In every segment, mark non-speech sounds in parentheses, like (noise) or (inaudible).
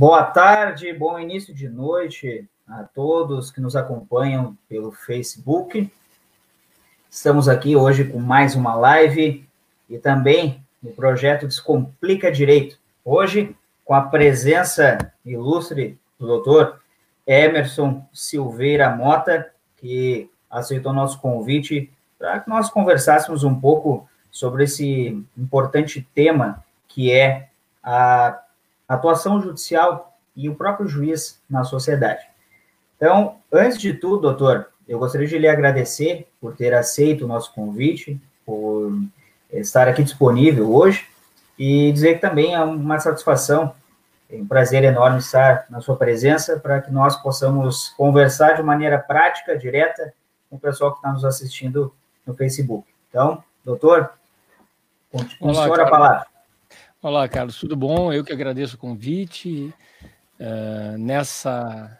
Boa tarde, bom início de noite a todos que nos acompanham pelo Facebook. Estamos aqui hoje com mais uma live e também no projeto Descomplica Direito. Hoje, com a presença ilustre do doutor Emerson Silveira Mota, que aceitou nosso convite para que nós conversássemos um pouco sobre esse importante tema que é a atuação judicial e o próprio juiz na sociedade. Então, antes de tudo, doutor, eu gostaria de lhe agradecer por ter aceito o nosso convite, por estar aqui disponível hoje e dizer que também é uma satisfação, é um prazer enorme estar na sua presença para que nós possamos conversar de maneira prática, direta, com o pessoal que está nos assistindo no Facebook. Então, doutor, com o senhor a palavra. Olá, Carlos, tudo bom? Eu que agradeço o convite. Uh, nessa,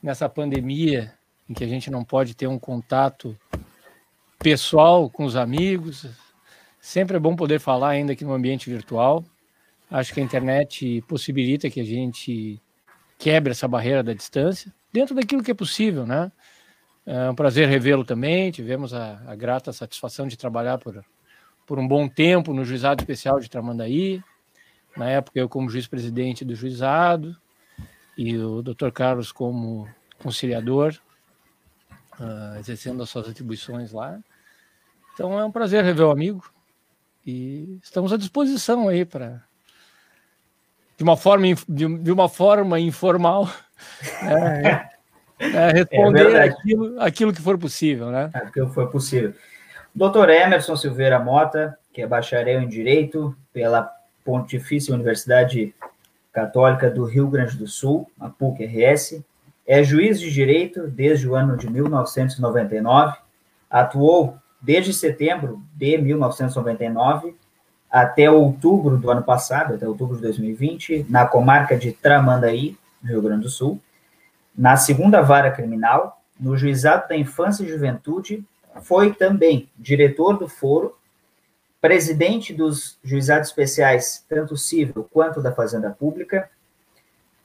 nessa pandemia em que a gente não pode ter um contato pessoal com os amigos, sempre é bom poder falar ainda aqui no ambiente virtual. Acho que a internet possibilita que a gente quebre essa barreira da distância, dentro daquilo que é possível, né? É um prazer revê-lo também. Tivemos a, a grata satisfação de trabalhar por, por um bom tempo no Juizado Especial de Tramandaí. Na época, eu como juiz-presidente do juizado e o Dr. Carlos como conciliador, uh, exercendo as suas atribuições lá. Então, é um prazer rever o amigo e estamos à disposição aí para de uma forma de, uma forma informal (laughs) é, é, responder é aquilo, aquilo que for possível, né? Aquilo que for possível. Doutor Emerson Silveira Mota, que é bacharel em Direito pela Pontifícia Universidade Católica do Rio Grande do Sul, a PUC-RS, é juiz de direito desde o ano de 1999, atuou desde setembro de 1999 até outubro do ano passado, até outubro de 2020, na comarca de Tramandaí, no Rio Grande do Sul, na segunda vara criminal, no Juizado da Infância e Juventude foi também diretor do foro, presidente dos juizados especiais, tanto civil quanto da Fazenda Pública.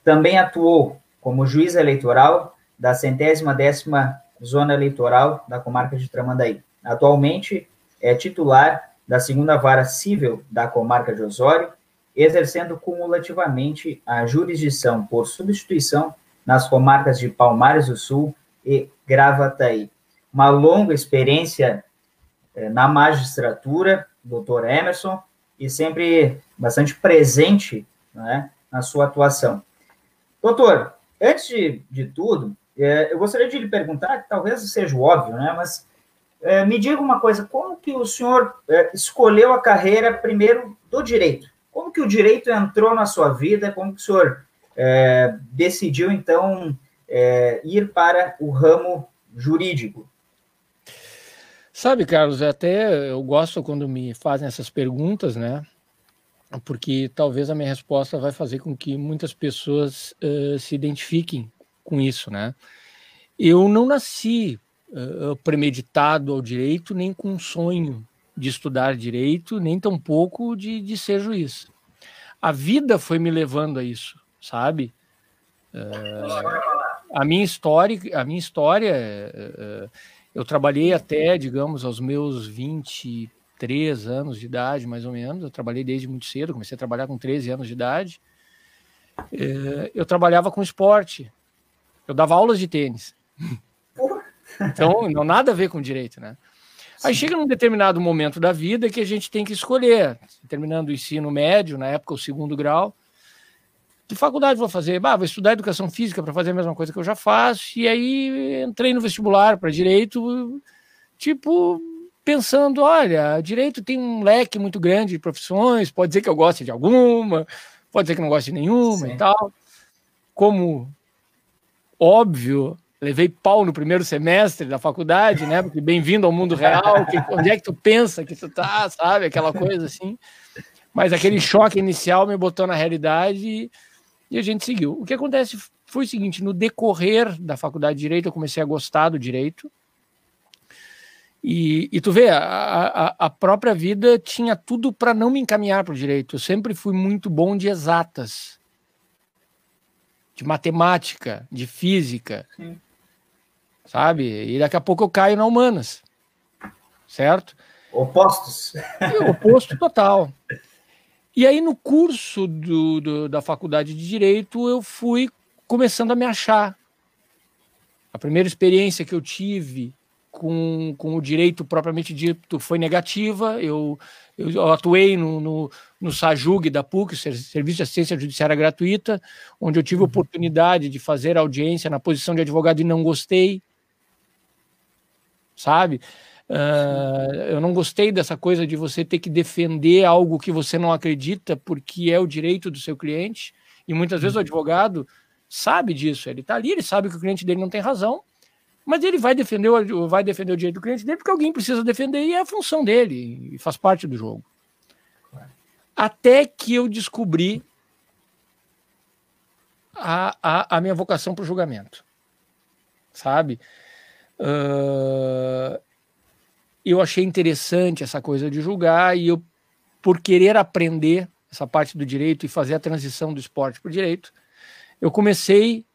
Também atuou como juiz eleitoral da centésima décima zona eleitoral da comarca de Tramandaí. Atualmente é titular da segunda vara civil da comarca de Osório, exercendo cumulativamente a jurisdição por substituição nas comarcas de Palmares do Sul e Gravataí uma longa experiência é, na magistratura, doutor Emerson, e sempre bastante presente né, na sua atuação. Doutor, antes de, de tudo, é, eu gostaria de lhe perguntar, que talvez seja óbvio, né, mas é, me diga uma coisa, como que o senhor é, escolheu a carreira primeiro do direito? Como que o direito entrou na sua vida? Como que o senhor é, decidiu, então, é, ir para o ramo jurídico? Sabe, Carlos, até eu gosto quando me fazem essas perguntas, né? Porque talvez a minha resposta vai fazer com que muitas pessoas uh, se identifiquem com isso, né? Eu não nasci uh, premeditado ao direito, nem com um sonho de estudar direito, nem tampouco de, de ser juiz. A vida foi me levando a isso, sabe? Uh, a minha história, a minha história eu trabalhei até, digamos, aos meus 23 anos de idade, mais ou menos. Eu trabalhei desde muito cedo, comecei a trabalhar com 13 anos de idade. É, eu trabalhava com esporte. Eu dava aulas de tênis. Então, não nada a ver com direito, né? Aí chega num determinado momento da vida que a gente tem que escolher, terminando o ensino médio, na época o segundo grau, que faculdade vou fazer? Bah, vou estudar educação física para fazer a mesma coisa que eu já faço. E aí entrei no vestibular para direito, tipo, pensando: olha, direito tem um leque muito grande de profissões, pode ser que eu goste de alguma, pode ser que não goste de nenhuma Sim. e tal. Como óbvio, levei pau no primeiro semestre da faculdade, né? Porque bem-vindo ao mundo real, que, onde é que tu pensa que tu tá, sabe? Aquela coisa assim. Mas aquele choque inicial me botou na realidade e, e a gente seguiu. O que acontece foi o seguinte: no decorrer da faculdade de Direito, eu comecei a gostar do direito. E, e tu vê, a, a, a própria vida tinha tudo para não me encaminhar para o direito. Eu sempre fui muito bom de exatas, de matemática, de física. Sim sabe? E daqui a pouco eu caio na humanas, certo? Opostos. E, oposto total. (laughs) E aí, no curso do, do, da faculdade de Direito, eu fui começando a me achar. A primeira experiência que eu tive com, com o direito propriamente dito foi negativa. Eu, eu atuei no, no, no SAJUG da PUC, Serviço de Assistência Judiciária Gratuita, onde eu tive a uhum. oportunidade de fazer audiência na posição de advogado e não gostei sabe? Uh, eu não gostei dessa coisa de você ter que defender algo que você não acredita porque é o direito do seu cliente. E muitas vezes o uhum. advogado sabe disso. Ele está ali, ele sabe que o cliente dele não tem razão, mas ele vai defender, o, vai defender o direito do cliente dele porque alguém precisa defender e é a função dele, e faz parte do jogo. Até que eu descobri a, a, a minha vocação para o julgamento. Sabe? Uh, eu achei interessante essa coisa de julgar e eu, por querer aprender essa parte do direito e fazer a transição do esporte para o direito, eu comecei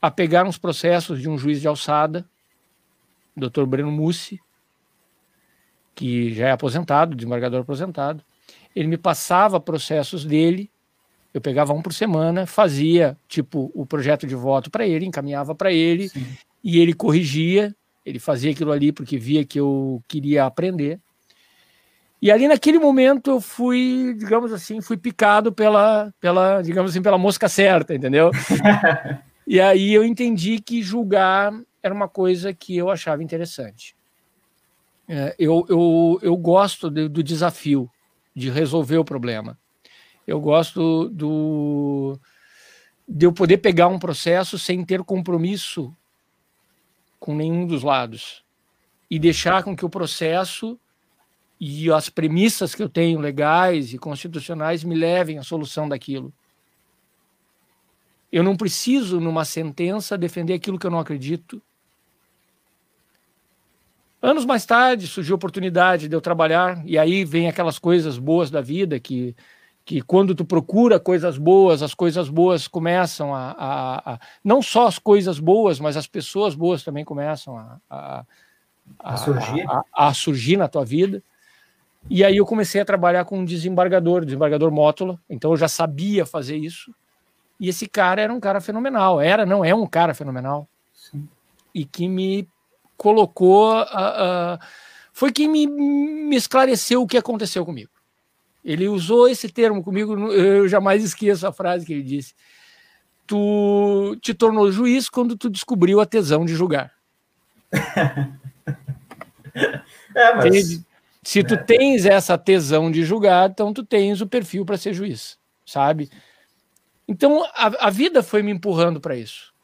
a pegar uns processos de um juiz de alçada, Dr. Breno Mussi, que já é aposentado, desembargador aposentado. Ele me passava processos dele, eu pegava um por semana, fazia tipo o projeto de voto para ele, encaminhava para ele, Sim e ele corrigia, ele fazia aquilo ali porque via que eu queria aprender. E ali naquele momento eu fui, digamos assim, fui picado pela, pela digamos assim, pela mosca certa, entendeu? (laughs) e aí eu entendi que julgar era uma coisa que eu achava interessante. É, eu, eu, eu gosto de, do desafio de resolver o problema. Eu gosto do de eu poder pegar um processo sem ter compromisso com nenhum dos lados e deixar com que o processo e as premissas que eu tenho legais e constitucionais me levem à solução daquilo. Eu não preciso, numa sentença, defender aquilo que eu não acredito. Anos mais tarde surgiu a oportunidade de eu trabalhar, e aí vem aquelas coisas boas da vida que que quando tu procura coisas boas, as coisas boas começam a, a, a não só as coisas boas, mas as pessoas boas também começam a, a, a surgir. A, surgir na tua vida. E aí eu comecei a trabalhar com um desembargador, desembargador Mótola, então eu já sabia fazer isso. E esse cara era um cara fenomenal, era, não é um cara fenomenal. Sim. E que me colocou, uh, uh, foi quem me, me esclareceu o que aconteceu comigo. Ele usou esse termo comigo, eu jamais esqueço a frase que ele disse. Tu te tornou juiz quando tu descobriu a tesão de julgar. (laughs) é, mas... Se tu é. tens essa tesão de julgar, então tu tens o perfil para ser juiz, sabe? Então a, a vida foi me empurrando para isso.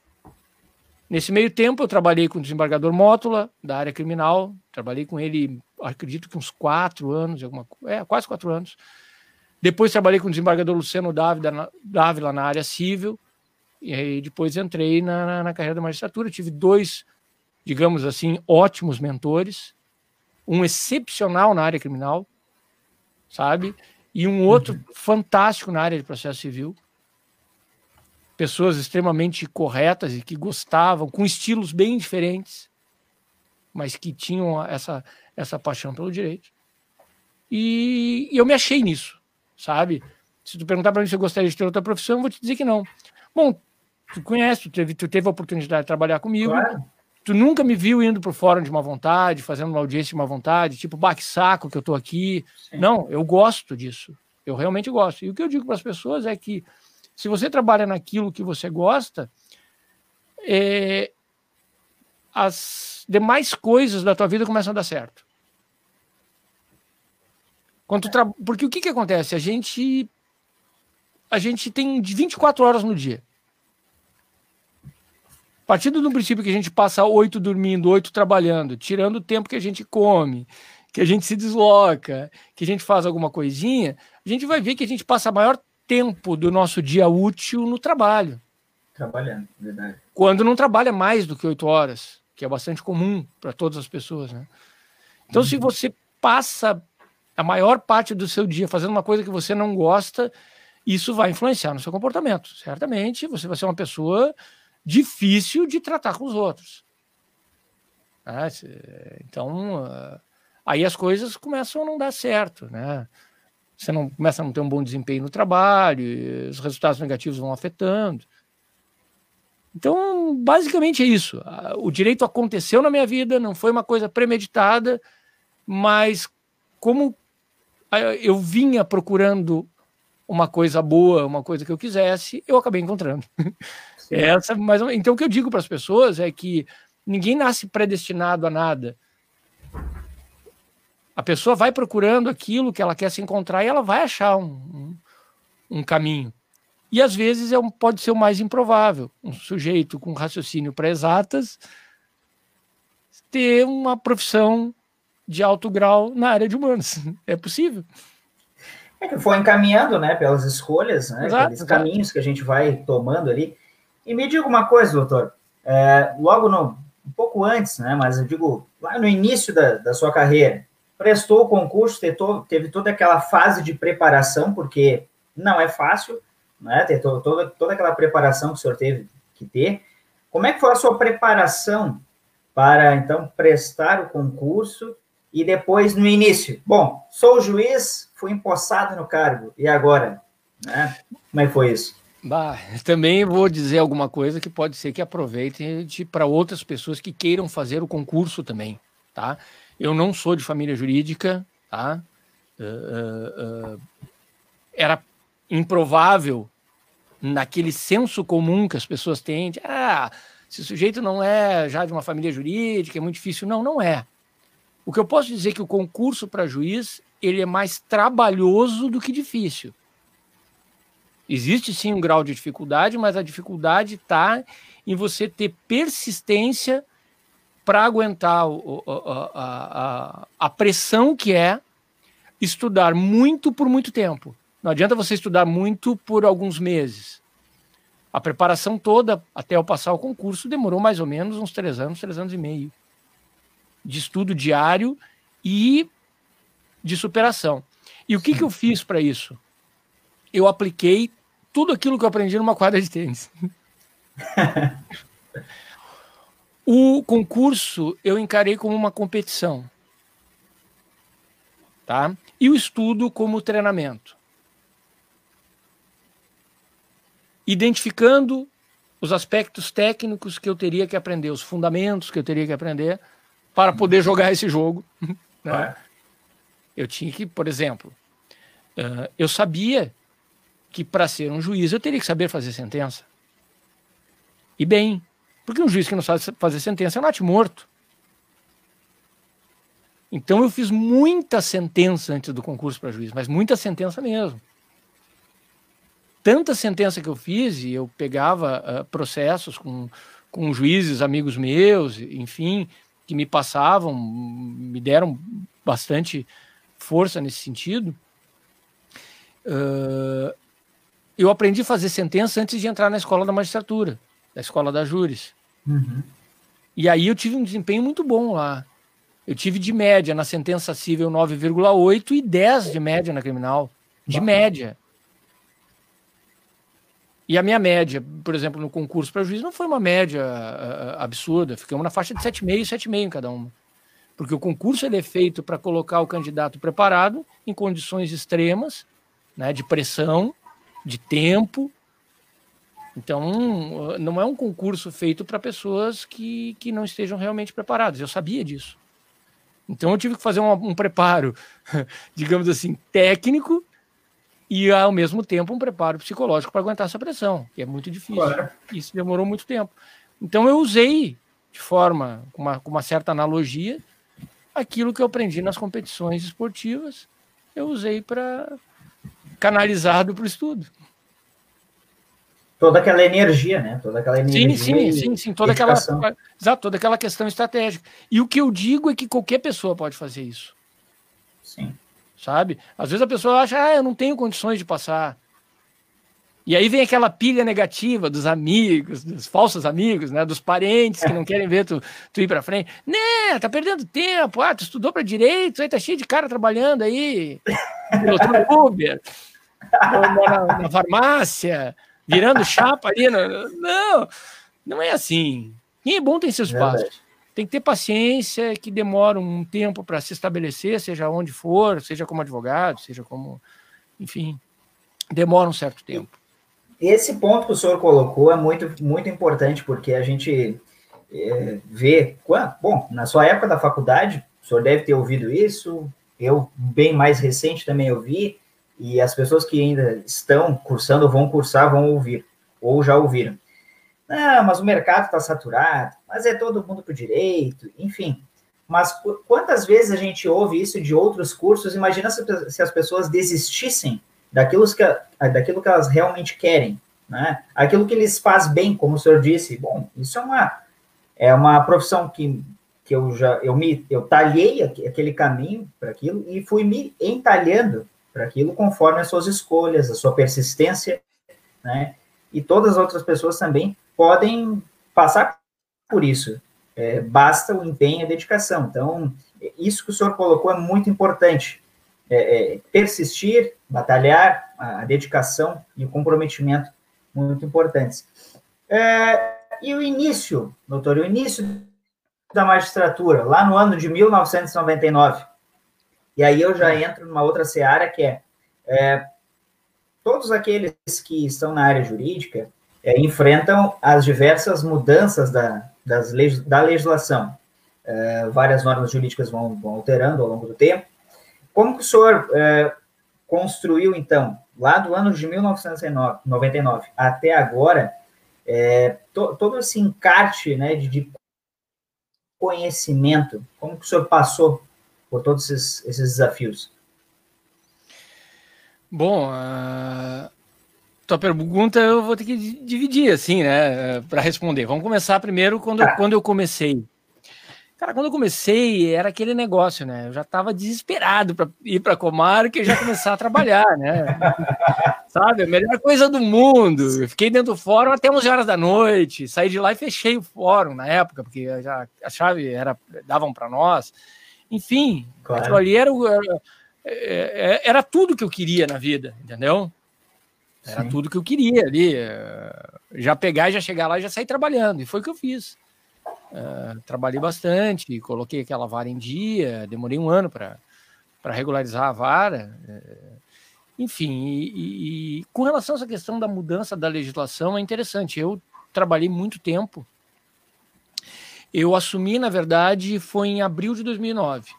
Nesse meio tempo, eu trabalhei com o desembargador Mótula, da área criminal. Trabalhei com ele acredito que uns quatro anos, alguma, é, quase quatro anos. Depois trabalhei com o desembargador Luciano Dávila, Dávila na área civil, e aí depois entrei na, na, na carreira da magistratura. Tive dois, digamos assim, ótimos mentores, um excepcional na área criminal, sabe? E um outro uhum. fantástico na área de processo civil. Pessoas extremamente corretas e que gostavam, com estilos bem diferentes, mas que tinham essa, essa paixão pelo direito. E, e eu me achei nisso, sabe? Se tu perguntar para mim se eu gostaria de ter outra profissão, eu vou te dizer que não. Bom, tu conhece, tu teve, tu teve a oportunidade de trabalhar comigo. Claro. Tu nunca me viu indo para o fórum de uma vontade, fazendo uma audiência de uma vontade, tipo, bah, que saco que eu tô aqui. Sim. Não, eu gosto disso. Eu realmente gosto. E o que eu digo para as pessoas é que Se você trabalha naquilo que você gosta, é, as demais coisas da tua vida começam a dar certo. Tra... Porque o que, que acontece? A gente a gente tem 24 horas no dia. Partindo do princípio que a gente passa oito dormindo, oito trabalhando, tirando o tempo que a gente come, que a gente se desloca, que a gente faz alguma coisinha, a gente vai ver que a gente passa maior tempo do nosso dia útil no trabalho. Trabalhando, verdade. Quando não trabalha mais do que oito horas, que é bastante comum para todas as pessoas, né? Então, uhum. se você passa a maior parte do seu dia fazendo uma coisa que você não gosta, isso vai influenciar no seu comportamento. Certamente, você vai ser uma pessoa difícil de tratar com os outros. Ah, então, ah, aí as coisas começam a não dar certo, né? Você não começa a não ter um bom desempenho no trabalho, os resultados negativos vão afetando. Então, basicamente é isso. O direito aconteceu na minha vida, não foi uma coisa premeditada, mas como eu vinha procurando uma coisa boa, uma coisa que eu quisesse, eu acabei encontrando. (laughs) Essa, mas então o que eu digo para as pessoas é que ninguém nasce predestinado a nada. A pessoa vai procurando aquilo que ela quer se encontrar e ela vai achar um, um, um caminho. E às vezes é um, pode ser o mais improvável. Um sujeito com raciocínio para exatas ter uma profissão de alto grau na área de humanos. (laughs) É possível. É que foi encaminhando, né, pelas escolhas, né, exato, aqueles exato. caminhos que a gente vai tomando ali. E me diga uma coisa, doutor, é, logo no, um pouco antes, né, mas eu digo, lá no início da, da sua carreira, prestou o concurso, teve, toda aquela fase de preparação, porque não é fácil, né, ter to, toda, toda aquela preparação que o senhor teve que ter. Como é que foi a sua preparação para, então, prestar o concurso e depois no início? Bom, sou juiz, fui empossado no cargo, e agora? Né? Como é que foi isso? Bah, também vou dizer alguma coisa que pode ser que aproveite para outras pessoas que queiram fazer o concurso também, tá? Eu não sou de família jurídica, tá? Uh, uh, uh, era improvável naquele senso comum que as pessoas têm de, ah, se o sujeito não é já de uma família jurídica, é muito difícil. Não, não é. O que eu posso dizer é que o concurso para juiz ele é mais trabalhoso do que difícil. Existe sim um grau de dificuldade, mas a dificuldade está em você ter persistência para aguentar o, a, a, a, pressão que é estudar muito por muito tempo. Não adianta você estudar muito por alguns meses. A preparação toda, até eu passar o concurso, demorou mais ou menos uns três anos, três anos e meio de estudo diário e de superação. E o que, que eu fiz para isso? Eu apliquei tudo aquilo que eu aprendi numa quadra de tênis. (laughs) o concurso eu encarei como uma competição. Tá? E o estudo como treinamento. Identificando os aspectos técnicos que eu teria que aprender, os fundamentos que eu teria que aprender para poder jogar esse jogo. (laughs) Né? Eu tinha que, por exemplo, uh, eu sabia que para ser um juiz eu teria que saber fazer sentença. E bem, porque um juiz que não sabe fazer sentença é um morto. Então eu fiz muita sentença antes do concurso para juiz, mas muita sentença mesmo. Tanta sentença que eu fiz, e eu pegava uh, processos com, com juízes, amigos meus, enfim, que me passavam, me deram bastante força nesse sentido. Uh, eu aprendi a fazer sentença antes de entrar na escola da magistratura, da escola da júris. Uhum. E aí eu tive um desempenho muito bom lá. Eu tive de média na sentença civil 9,8 e 10 de média na criminal. De média. E a minha média, por exemplo, no concurso para juiz, não foi uma média uh, absurda. Ficamos na faixa de 7,5 e 7,5 em cada uma porque o concurso ele é feito para colocar o candidato preparado em condições extremas, né, de pressão, de tempo. Então, não é um concurso feito para pessoas que, que não estejam realmente preparadas. Eu sabia disso. Então, eu tive que fazer um, um preparo, (laughs) digamos assim, técnico e ao mesmo tempo um preparo psicológico para aguentar essa pressão, que é muito difícil. Claro. Isso demorou muito tempo. Então eu usei de forma, com uma, com uma certa analogia, aquilo que eu aprendi nas competições esportivas, eu usei para canalizado para o estudo. Toda aquela energia, né? Toda aquela energia. Sim, sim, sim, sim. Toda aquela, exato, toda aquela questão estratégica. E o que eu digo é que qualquer pessoa pode fazer isso. Sim sabe? Às vezes a pessoa acha, ah, eu não tenho condições de passar. E aí vem aquela pilha negativa dos amigos, dos falsos amigos, né? Dos parentes que não querem ver tu, tu ir para frente. Né, tá perdendo tempo. Ah, tu estudou para direito, aí tá cheio de cara trabalhando aí, (laughs) no Uber, na, na, farmácia, virando chapa ali. No... Não, não é assim. Quem é bom tem seus passos tem que ter paciência, que demora um tempo para se estabelecer, seja onde for, seja como advogado, seja como. Enfim, demora um certo tempo. Esse ponto que o senhor colocou é muito, muito importante, porque a gente é, vê. Bom, na sua época da faculdade, o senhor deve ter ouvido isso, eu, bem mais recente, também ouvi, e as pessoas que ainda estão cursando, vão cursar, vão ouvir, ou já ouviram. Ah, mas o mercado está saturado, mas é todo mundo para o direito, enfim. Mas quantas vezes a gente ouve isso de outros cursos? Imagina se, se as pessoas desistissem daquilo que, daquilo que elas realmente querem, né? Aquilo que lhes faz bem, como o senhor disse. Bom, isso é uma, é uma profissão que, que eu já eu me eu talhei aquele caminho para aquilo e fui me entalhando para aquilo conforme as suas escolhas, a sua persistência, né? E todas as outras pessoas também podem passar por isso. É, basta o empenho e a dedicação. Então, isso que o senhor colocou é muito importante. É, é, persistir, batalhar, a, dedicação e o comprometimento muito importantes. É, e o início, doutor, o início da magistratura, lá no ano de 1999. E aí eu já entro numa outra seara que é, é todos aqueles que estão na área jurídica, é, enfrentam as diversas mudanças da, das leis, da legislação. É, várias normas jurídicas vão, vão, alterando ao longo do tempo. Como que o senhor é, construiu, então, lá do ano de 1999 até agora, é, to, todo esse encarte né, de, de, conhecimento? Como que o senhor passou por todos esses, esses desafios? Bom, uh, tua pergunta eu vou ter que dividir, assim, né, para responder. Vamos começar primeiro quando, ah. quando eu comecei. Cara, quando eu comecei, era aquele negócio, né? Eu já estava desesperado para ir para a comarca e já começar a trabalhar, né? (laughs) Sabe? A melhor coisa do mundo. Eu fiquei dentro do fórum até 11 horas da noite. Saí de lá e fechei o fórum na época, porque já a chave era davam para nós. Enfim, claro. aquilo ali era, era, é, é, era tudo que eu queria na vida, entendeu? Era Sim. tudo que eu queria ali. Eh, já pegar já chegar lá e já sair trabalhando. E foi o que eu fiz. Uh, trabalhei bastante, coloquei aquela vara em dia, demorei um ano para regularizar a vara. Uh, enfim, e, e, com relação a essa questão da mudança da legislação, é interessante. Eu trabalhei muito tempo. Eu assumi, na verdade, foi em abril de 2009.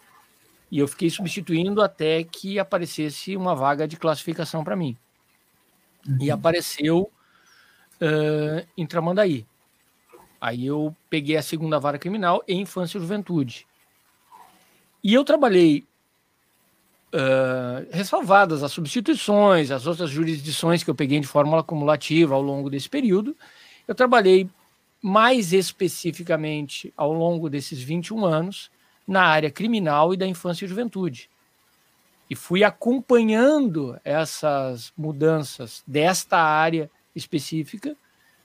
E eu fiquei substituindo até que aparecesse uma vaga de classificação para mim uhum. e apareceu uh, em Tramandaí. Aí eu peguei a segunda vara criminal em infância e juventude. E eu trabalhei, uh, ressalvadas as substituições, as outras jurisdições que eu peguei de fórmula acumulativa ao longo desse período, eu trabalhei mais especificamente ao longo desses 21 anos na área criminal e da infância e juventude e fui acompanhando essas mudanças desta área específica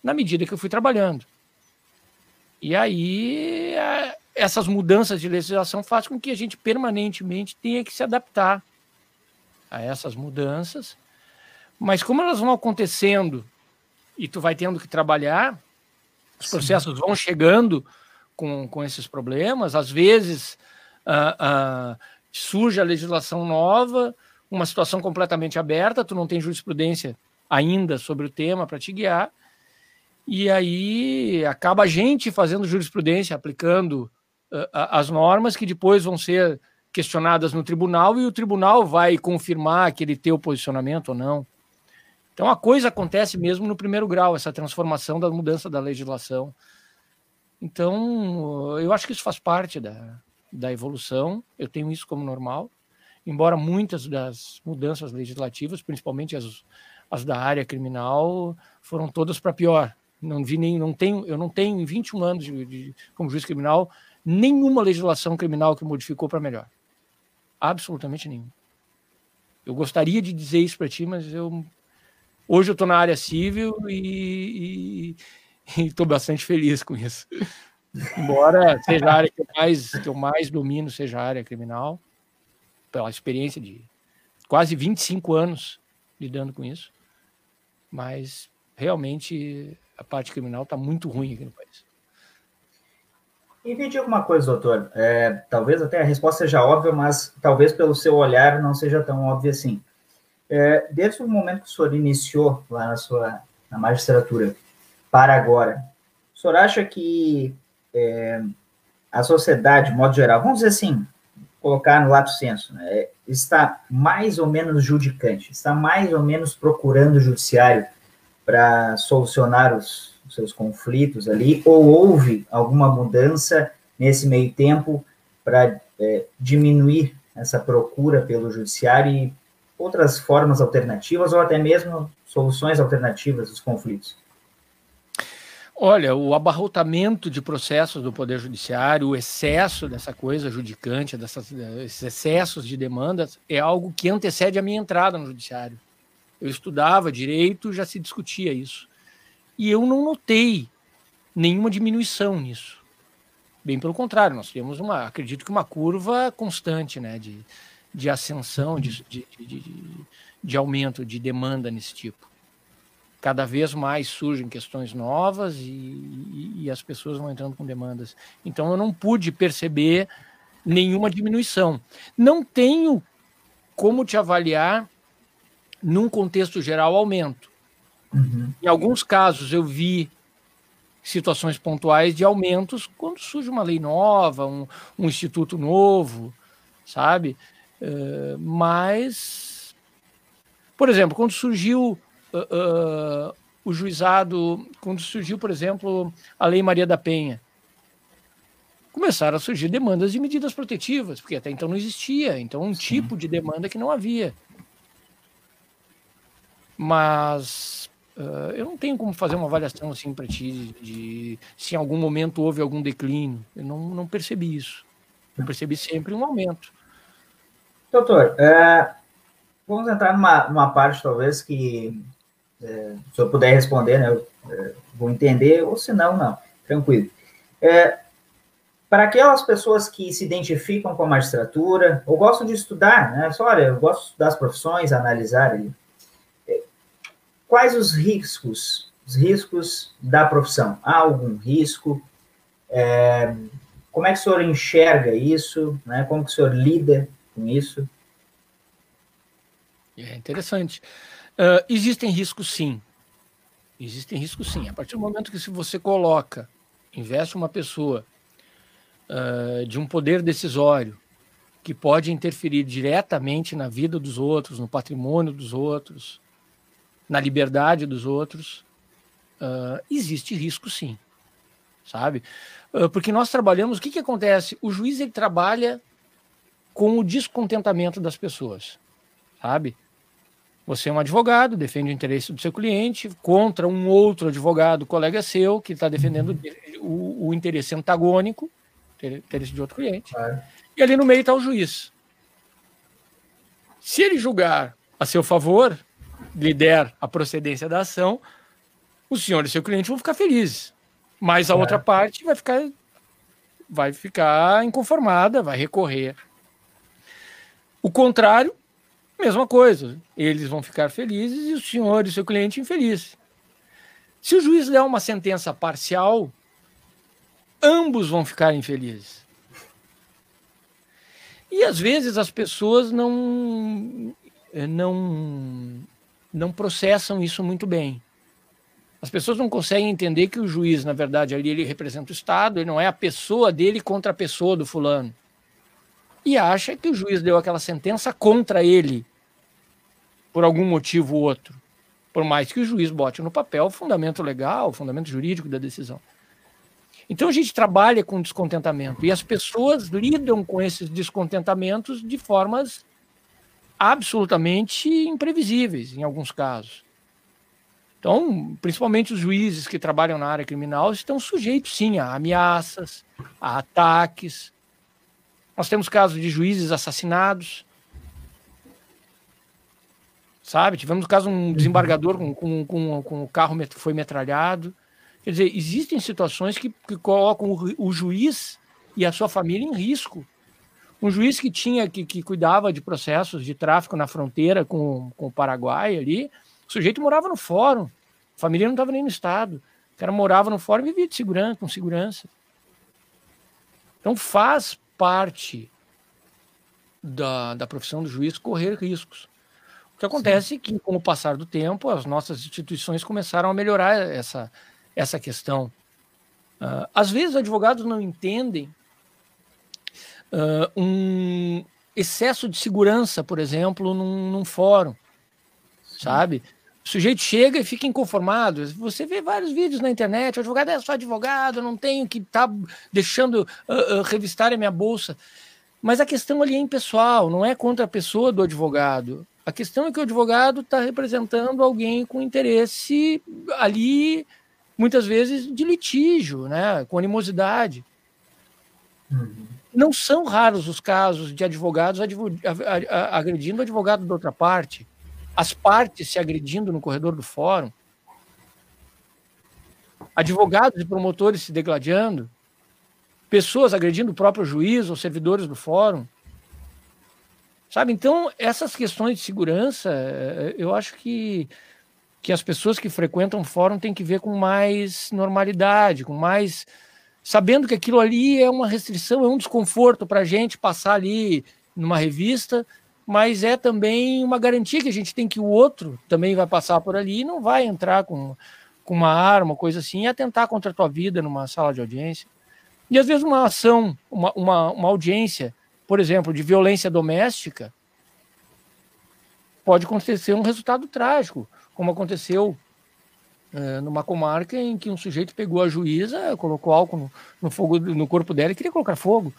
na medida que eu fui trabalhando. E aí, é, essas mudanças de legislação fazem com que a gente permanentemente tenha que se adaptar a essas mudanças. Mas como elas vão acontecendo e tu vai tendo que trabalhar, os processos Sim. vão chegando com, com esses problemas, às vezes uh, uh, surge a legislação nova, uma situação completamente aberta, tu não tem jurisprudência ainda sobre o tema para te guiar, e aí acaba a gente fazendo jurisprudência, aplicando uh, as normas que depois vão ser questionadas no tribunal e o tribunal vai confirmar aquele teu posicionamento ou não. Então a coisa acontece mesmo no primeiro grau, essa transformação da mudança da legislação. Então, eu acho que isso faz parte da, da evolução, eu tenho isso como normal, embora muitas das mudanças legislativas, principalmente as, as da área criminal, foram todas para pior. Não vi nem, não tenho, eu não tenho em 21 anos de, de, como juiz criminal nenhuma legislação criminal que modificou para melhor. Absolutamente nenhuma. Eu gostaria de dizer isso para ti, mas eu hoje eu estou na área civil e estou bastante feliz com isso. Embora seja a área que eu, mais, que eu mais domino, seja a área criminal, pela experiência de quase 25 anos lidando com isso, mas realmente a parte criminal está muito ruim aqui no país. E me diga uma coisa, doutor. É, talvez até a resposta seja óbvia, mas talvez pelo seu olhar não seja tão óbvia assim. É, desde o momento que o senhor iniciou lá na sua na magistratura para agora, o senhor acha que é, a sociedade, de modo geral, vamos dizer assim, colocar no lato senso, né, está mais ou menos judicante, está mais ou menos procurando o judiciário para solucionar os, os seus conflitos ali, ou houve alguma mudança nesse meio tempo para é, diminuir essa procura pelo judiciário e outras formas alternativas ou até mesmo soluções alternativas dos conflitos? Olha, o abarrotamento de processos do Poder Judiciário, o excesso dessa coisa judicante, dessas, esses excessos de demandas, é algo que antecede a minha entrada no Judiciário. Eu estudava direito, já se discutia isso. E eu não notei nenhuma diminuição nisso. Bem pelo contrário, nós temos uma, acredito que uma curva constante né, de, de ascensão, de, de, de, de aumento de demanda nesse tipo cada vez mais surgem questões novas e, e, e, as pessoas vão entrando com demandas. Então eu não pude perceber nenhuma diminuição. Não tenho como te avaliar num contexto geral aumento. Uhum. Em alguns casos eu vi situações pontuais de aumentos quando surge uma lei nova, um, um instituto novo, sabe? Uh, mas, por exemplo, quando surgiu uh, o juizado, quando surgiu, por exemplo, a Lei Maria da Penha, começaram a surgir demandas de medidas protetivas, porque até então não existia, então um Sim. tipo de demanda que não havia. Mas uh, eu não tenho como fazer uma avaliação assim para ti de, de, se em algum momento houve algum declínio. Eu não, não percebi isso. Eu percebi sempre um aumento. Doutor, é, vamos entrar numa, numa parte talvez que é, se eu puder responder, né, eu é, vou entender, ou se não, não, tranquilo. É, para aquelas pessoas que se identificam com a magistratura, ou gostam de estudar, né, só, olha, eu gosto de estudar as profissões, analisar ali, é, quais os riscos, os riscos da profissão? Há algum risco? É, como é que o senhor enxerga isso? Né? Como que o senhor lida com isso? É interessante. Uh, existem riscos, sim. Existem riscos, sim. A partir do momento que se você coloca, investe uma pessoa uh, de um poder decisório que pode interferir diretamente na vida dos outros, no patrimônio dos outros, na liberdade dos outros, uh, existe risco, sim. Sabe? porque nós trabalhamos, o que, que acontece? O juiz ele trabalha com o descontentamento das pessoas, sabe? Você é um advogado, defende o interesse do seu cliente contra um outro advogado, colega seu, que está defendendo o, o, interesse antagônico, interesse de outro cliente. É. E ali no meio está o juiz. Se ele julgar a seu favor, lhe der a procedência da ação, o senhor e seu cliente vão ficar felizes. Mas a é. outra parte vai ficar, vai ficar inconformada, vai recorrer. O contrário Mesma coisa, eles vão ficar felizes e o senhor e seu cliente infeliz. Se o juiz der uma sentença parcial, ambos vão ficar infelizes. E às vezes as pessoas não eh, não não processam isso muito bem. As pessoas não conseguem entender que o juiz, na verdade, ali ele representa o Estado, ele não é a pessoa dele contra a pessoa do fulano. E acha que o juiz deu aquela sentença contra ele por algum motivo ou outro, por mais que o juiz bote no papel o fundamento legal, o fundamento jurídico da decisão. Então a gente trabalha com descontentamento e as pessoas lidam com esses descontentamentos de formas absolutamente imprevisíveis em alguns casos. Então, principalmente os juízes que trabalham na área criminal estão sujeitos, sim, a ameaças, a ataques. Nós temos casos de juízes assassinados. Sabe? Tivemos o caso de um desembargador com, com, com, com o carro foi metralhado. Quer dizer, existem situações que, que colocam o, o, juiz e a sua família em risco. Um juiz que tinha que, que cuidava de processos de tráfico na fronteira com, com o Paraguai ali, o sujeito morava no fórum, a família não estava nem no estado. O cara morava no fórum e vivia de segurança, com segurança. Então faz parte da, da profissão do juiz correr riscos. O que acontece Sim. é que, com o passar do tempo, as nossas instituições começaram a melhorar essa, essa questão. Uh, às vezes, advogados não entendem uh, um excesso de segurança, por exemplo, num, num fórum, Sim. sabe? O sujeito chega e fica inconformado. Você vê vários vídeos na internet, o advogado é só advogado, não tenho que estar tá deixando uh, uh, revistar a minha bolsa. Mas a questão ali é impessoal, não é contra a pessoa do advogado. A questão é que o advogado está representando alguém com interesse ali, muitas vezes, de litígio, né? com animosidade. Uhum. Não são raros os casos de advogados agredindo o advogado da outra parte as partes se agredindo no corredor do fórum, advogados e promotores se degladiando, pessoas agredindo o próprio juiz ou servidores do fórum. Sabe? Então, essas questões de segurança, eh, eu acho que, que as pessoas que frequentam o fórum têm que ver com mais normalidade, com mais. sabendo que aquilo ali é uma restrição, é um desconforto para a gente passar ali numa revista, mas é também uma garantia que a gente tem que o outro também vai passar por ali e não vai entrar com, com uma arma, coisa assim, e atentar contra a tua vida numa sala de audiência. E às vezes uma ação, uma, uma, uma audiência, por exemplo, de violência doméstica, pode acontecer um resultado trágico, como aconteceu é, numa comarca em que um sujeito pegou a juíza, colocou álcool no, no fogo no corpo dela e queria colocar fogo.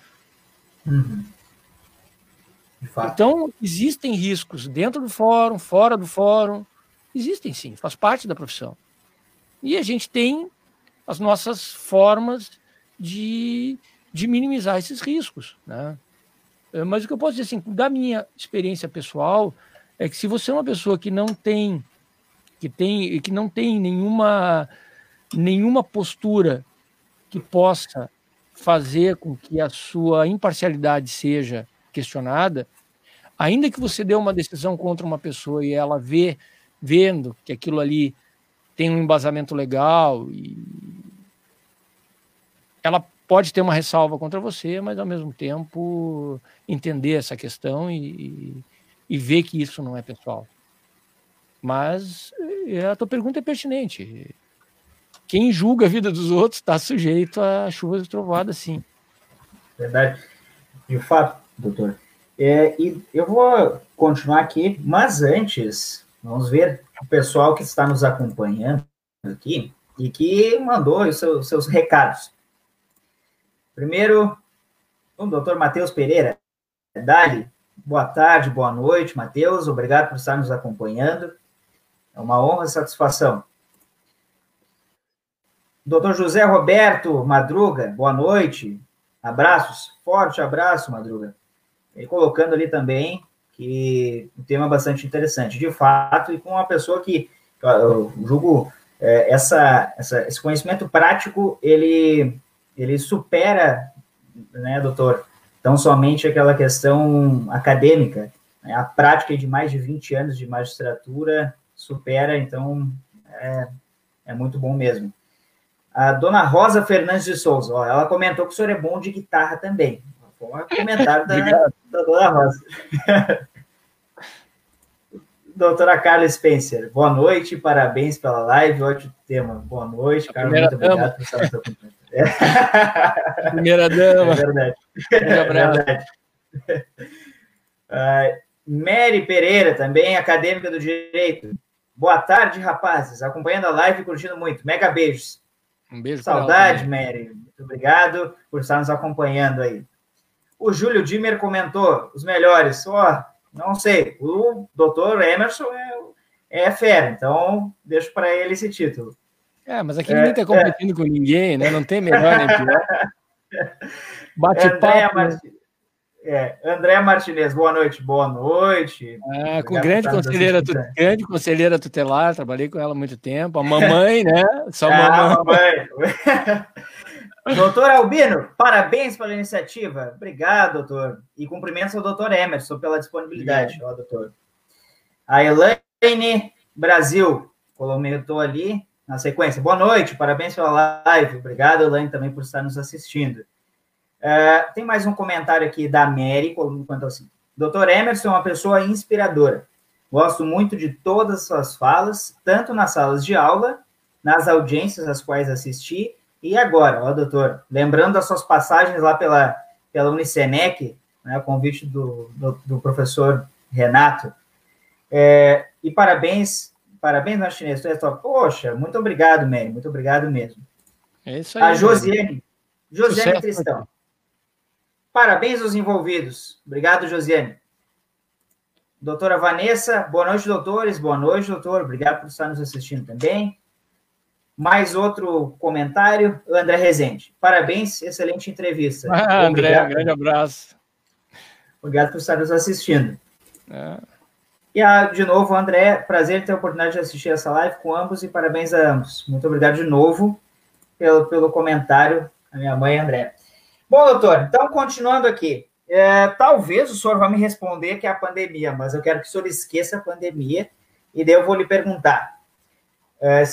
Uhum. Então, existem riscos dentro do fórum, fora do fórum. Existem sim, faz parte da profissão. E a gente tem as nossas formas de, de minimizar esses riscos. Né? Eh, mas o que eu posso dizer assim, da minha experiência pessoal, é que se você é uma pessoa que não tem que tem que não tem nenhuma nenhuma postura que possa fazer com que a sua imparcialidade seja questionada, ainda que você dê uma decisão contra uma pessoa e ela vê, vendo que aquilo ali tem um embasamento legal e ela pode ter uma ressalva contra você, mas ao mesmo tempo entender essa questão e, e ver que isso não é pessoal. Mas eh, a tua pergunta é pertinente. Quem julga a vida dos outros está sujeito a chuvas e trovoadas, sim. Verdade. De fato, doutor, é, e eu vou continuar aqui, mas antes, vamos ver o pessoal que está nos acompanhando aqui e que mandou os seus, seus recados. Primeiro, o doutor Matheus Pereira. Dali, boa tarde, boa noite, Matheus. Obrigado por estar nos acompanhando. É uma honra e satisfação. Doutor José Roberto Madruga, boa noite. Abraços, forte abraço, Madruga. E colocando ali também que um tema bastante interessante, de fato, e com uma pessoa que eu julgo é, essa, essa, esse conhecimento prático, ele, ele supera, né, doutor, tão somente aquela questão acadêmica. Né, a prática de mais de 20 anos de magistratura supera, então, é, é muito bom mesmo. A dona Rosa Fernandes de Souza, ó, ela comentou que o senhor é bom de guitarra também. Foi um comentário da, da Dona Rosa. (laughs) Doutora Carla Spencer, boa noite, parabéns pela live, ótimo tema. Boa noite, Carla, muito obrigado por estar nos (laughs) Primeira (laughs) dama. É verdade. É verdade. uh, Mary Pereira, também acadêmica do direito. Boa tarde, rapazes. Acompanhando a live e curtindo muito. Mega beijos. Um beijo. Saudade, Mary. Muito obrigado por estar nos acompanhando aí. O Júlio Dimmer comentou os melhores. Ó, não sei. O doutor Emerson é, é fera, então deixo para ele esse título. É, mas aqui ninguém está é, competindo é. com ninguém, né? Não tem melhor nem pior. (laughs) Bate-papo. Né? É, André Martinez, boa noite, boa noite. Ah, com grande conselheira, tu, grande conselheira tutelar, trabalhei com ela há muito tempo. A mamãe, né? Só ah, mamãe. (laughs) doutor Albino, parabéns pela iniciativa. Obrigado, doutor. E cumprimentos ao doutor Emerson pela disponibilidade, ó, doutor. A Elaine Brasil comentou ali na sequência. Boa noite, parabéns pela live. Obrigado, Elaine, também por estar nos assistindo. Uh, tem mais um comentário aqui da Mary, quanto assim. Doutor Emerson é uma pessoa inspiradora. Gosto muito de todas as suas falas, tanto nas salas de aula, nas audiências às quais assisti, e agora, ó, doutor, lembrando das suas passagens lá pela, pela Unicenec, né, convite do, do, do professor Renato. É, e parabéns, parabéns, Martinez. Poxa, muito obrigado, Mary, muito obrigado mesmo. É isso aí. A Josiane, Josiane Sucesso, Tristão. Parabéns aos envolvidos. Obrigado, Josiane. Doutora Vanessa, boa noite, doutores. Boa noite, doutor. Obrigado por estar nos assistindo também. Mais outro comentário, André Rezende. Parabéns, excelente entrevista. Ah, André, um grande abraço. Obrigado por estar nos assistindo. É. E ah, de novo, André, prazer ter a oportunidade de assistir essa live com ambos e parabéns a ambos. Muito obrigado de novo pelo, pelo comentário, a minha mãe, André. Bom, doutor, então continuando aqui. É, talvez o senhor vá me responder que é a pandemia, mas eu quero que o senhor esqueça a pandemia e daí eu vou lhe perguntar. É,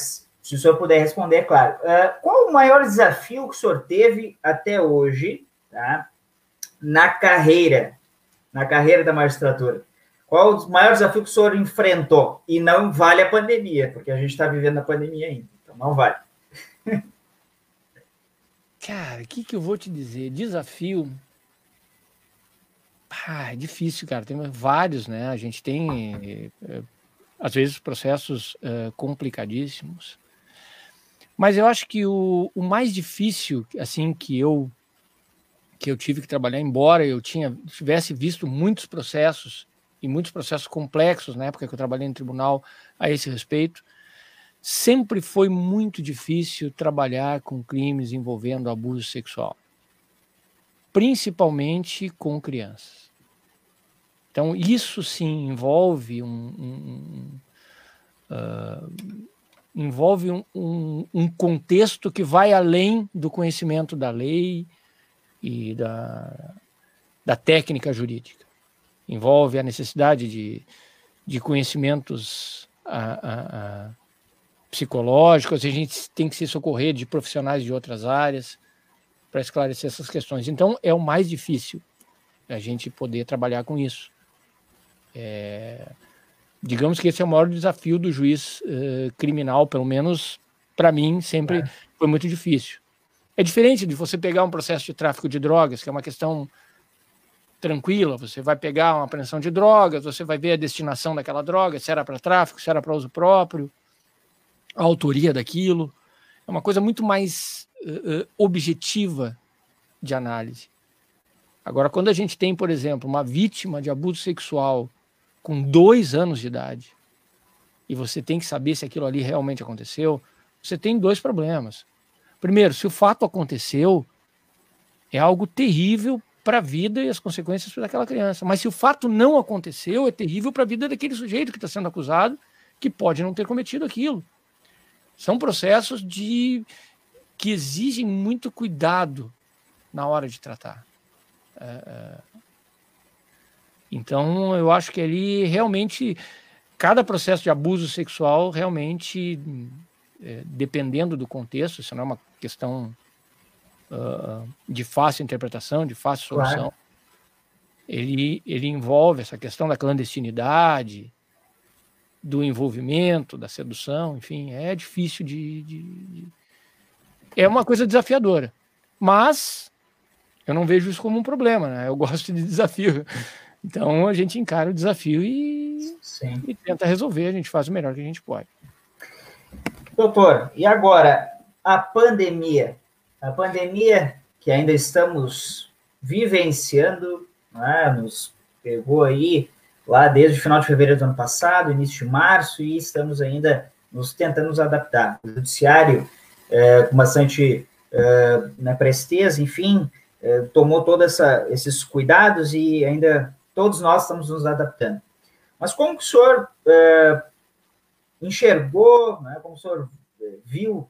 se o senhor puder responder, é claro. É, qual o maior desafio que o senhor teve até hoje tá, na carreira, na carreira da magistratura? Qual o maior desafio que o senhor enfrentou? E não vale a pandemia, porque a gente está vivendo a pandemia ainda, então não vale. (laughs) Cara, o que, que eu vou te dizer? Desafio. Ah, é difícil, cara. Tem vários, né? A gente tem, é, às vezes, processos é, complicadíssimos. Mas eu acho que o, o mais difícil, assim, que eu que eu tive que trabalhar, embora eu tinha tivesse visto muitos processos e muitos processos complexos na época que eu trabalhei no tribunal a esse respeito, sempre foi muito difícil trabalhar com crimes envolvendo abuso sexual, principalmente com crianças. Então, isso sim envolve um, um, uh, envolve um, um, um, contexto que vai além do conhecimento da lei e da, da técnica jurídica. Envolve a necessidade de, de conhecimentos a, a, a psicológicos, a gente tem que se socorrer de profissionais de outras áreas para esclarecer essas questões. Então, é o mais difícil a gente poder trabalhar com isso. É, digamos que esse é o maior desafio do juiz uh, criminal, pelo menos para mim, sempre é. foi muito difícil. É diferente de você pegar um processo de tráfico de drogas, que é uma questão tranquila, você vai pegar uma apreensão de drogas, você vai ver a destinação daquela droga, se era para tráfico, se era para uso próprio, a autoria daquilo. É uma coisa muito mais uh, objetiva de análise. Agora, quando a gente tem, por exemplo, uma vítima de abuso sexual com dois anos de idade, e você tem que saber se aquilo ali realmente aconteceu, você tem dois problemas. Primeiro, se o fato aconteceu, é algo terrível para a vida e as consequências daquela criança. Mas se o fato não aconteceu, é terrível para a vida daquele sujeito que está sendo acusado, que pode não ter cometido aquilo. São processos de que exigem muito cuidado na hora de tratar. É, é, então, eu acho que ali realmente cada processo de abuso sexual realmente, é, dependendo do contexto, isso não é uma questão uh, de fácil interpretação, de fácil solução. Claro. Ele, ele envolve essa questão da clandestinidade, do envolvimento, da sedução, enfim, é difícil de, de, de, É uma coisa desafiadora. Mas eu não vejo isso como um problema, né? Eu (laughs) gosto de desafio. Então a gente encara o desafio e, e tenta resolver, a gente faz o melhor que a gente pode. Doutor, e agora a pandemia? A pandemia que ainda estamos vivenciando, né, nos pegou aí lá desde o final de fevereiro do ano passado, início de março, e estamos ainda nos tentando nos adaptar. O judiciário, é, com bastante é, né, presteza, enfim, é, tomou todos esses cuidados e ainda todos nós estamos nos adaptando. Mas como que o senhor é, enxergou, né, como o senhor é, viu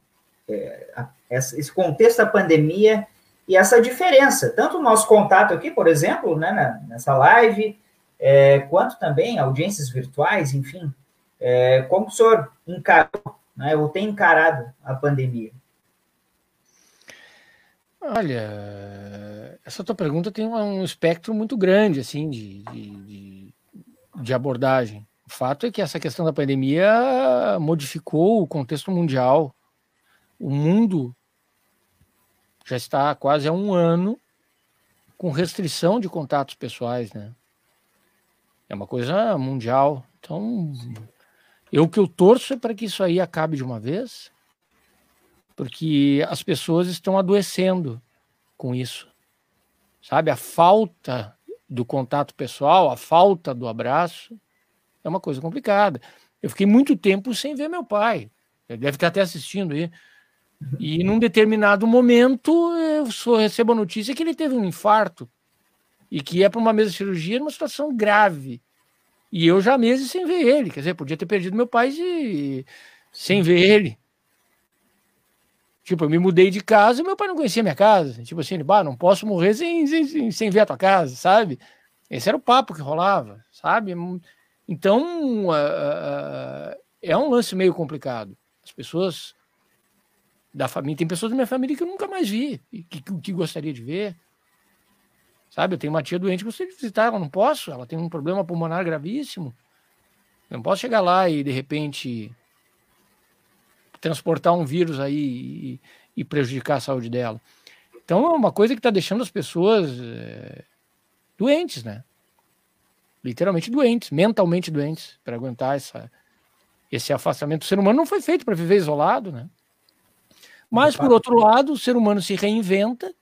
é, a, esse contexto da pandemia e essa diferença, tanto o nosso contato aqui, por exemplo, né, nessa live, é, quanto também audiências virtuais, enfim, é, como o senhor encarou, né, ou tem encarado a pandemia? Olha, essa tua pergunta tem um espectro muito grande, assim, de, de, de, abordagem. O fato é que essa questão da pandemia modificou o contexto mundial. O mundo já está há quase há um ano com restrição de contatos pessoais, né? É uma coisa mundial. Então, eu que eu torço é para que isso aí acabe de uma vez, porque as pessoas estão adoecendo com isso. Sabe, a falta do contato pessoal, a falta do abraço, é uma coisa complicada. Eu fiquei muito tempo sem ver meu pai. Ele deve estar até assistindo aí. E num determinado momento eu só recebo a notícia que ele teve um infarto e que é para uma mesa de cirurgia numa situação grave. E eu já meses sem ver ele, quer dizer, podia ter perdido meu pai e... sem ver ele. Tipo, eu me mudei de casa e meu pai não conhecia minha casa. Tipo assim, bah, não posso morrer sem, sem, sem ver a tua casa, sabe? Esse era o papo que rolava, sabe? Então, uh, uh, é um lance meio complicado. As pessoas da família, tem pessoas da minha família que eu nunca mais vi, que, que, que gostaria de ver. Sabe, eu tenho uma tia doente que gostaria de visitar, ela não posso, ela tem um problema pulmonar gravíssimo. Eu não posso chegar lá e, de repente, transportar um vírus aí e, e prejudicar a saúde dela. Então é uma coisa que está deixando as pessoas é, doentes, né? Literalmente doentes, mentalmente doentes, para aguentar essa, esse afastamento. O ser humano não foi feito para viver isolado, né? Mas, por outro lado, o ser humano se reinventa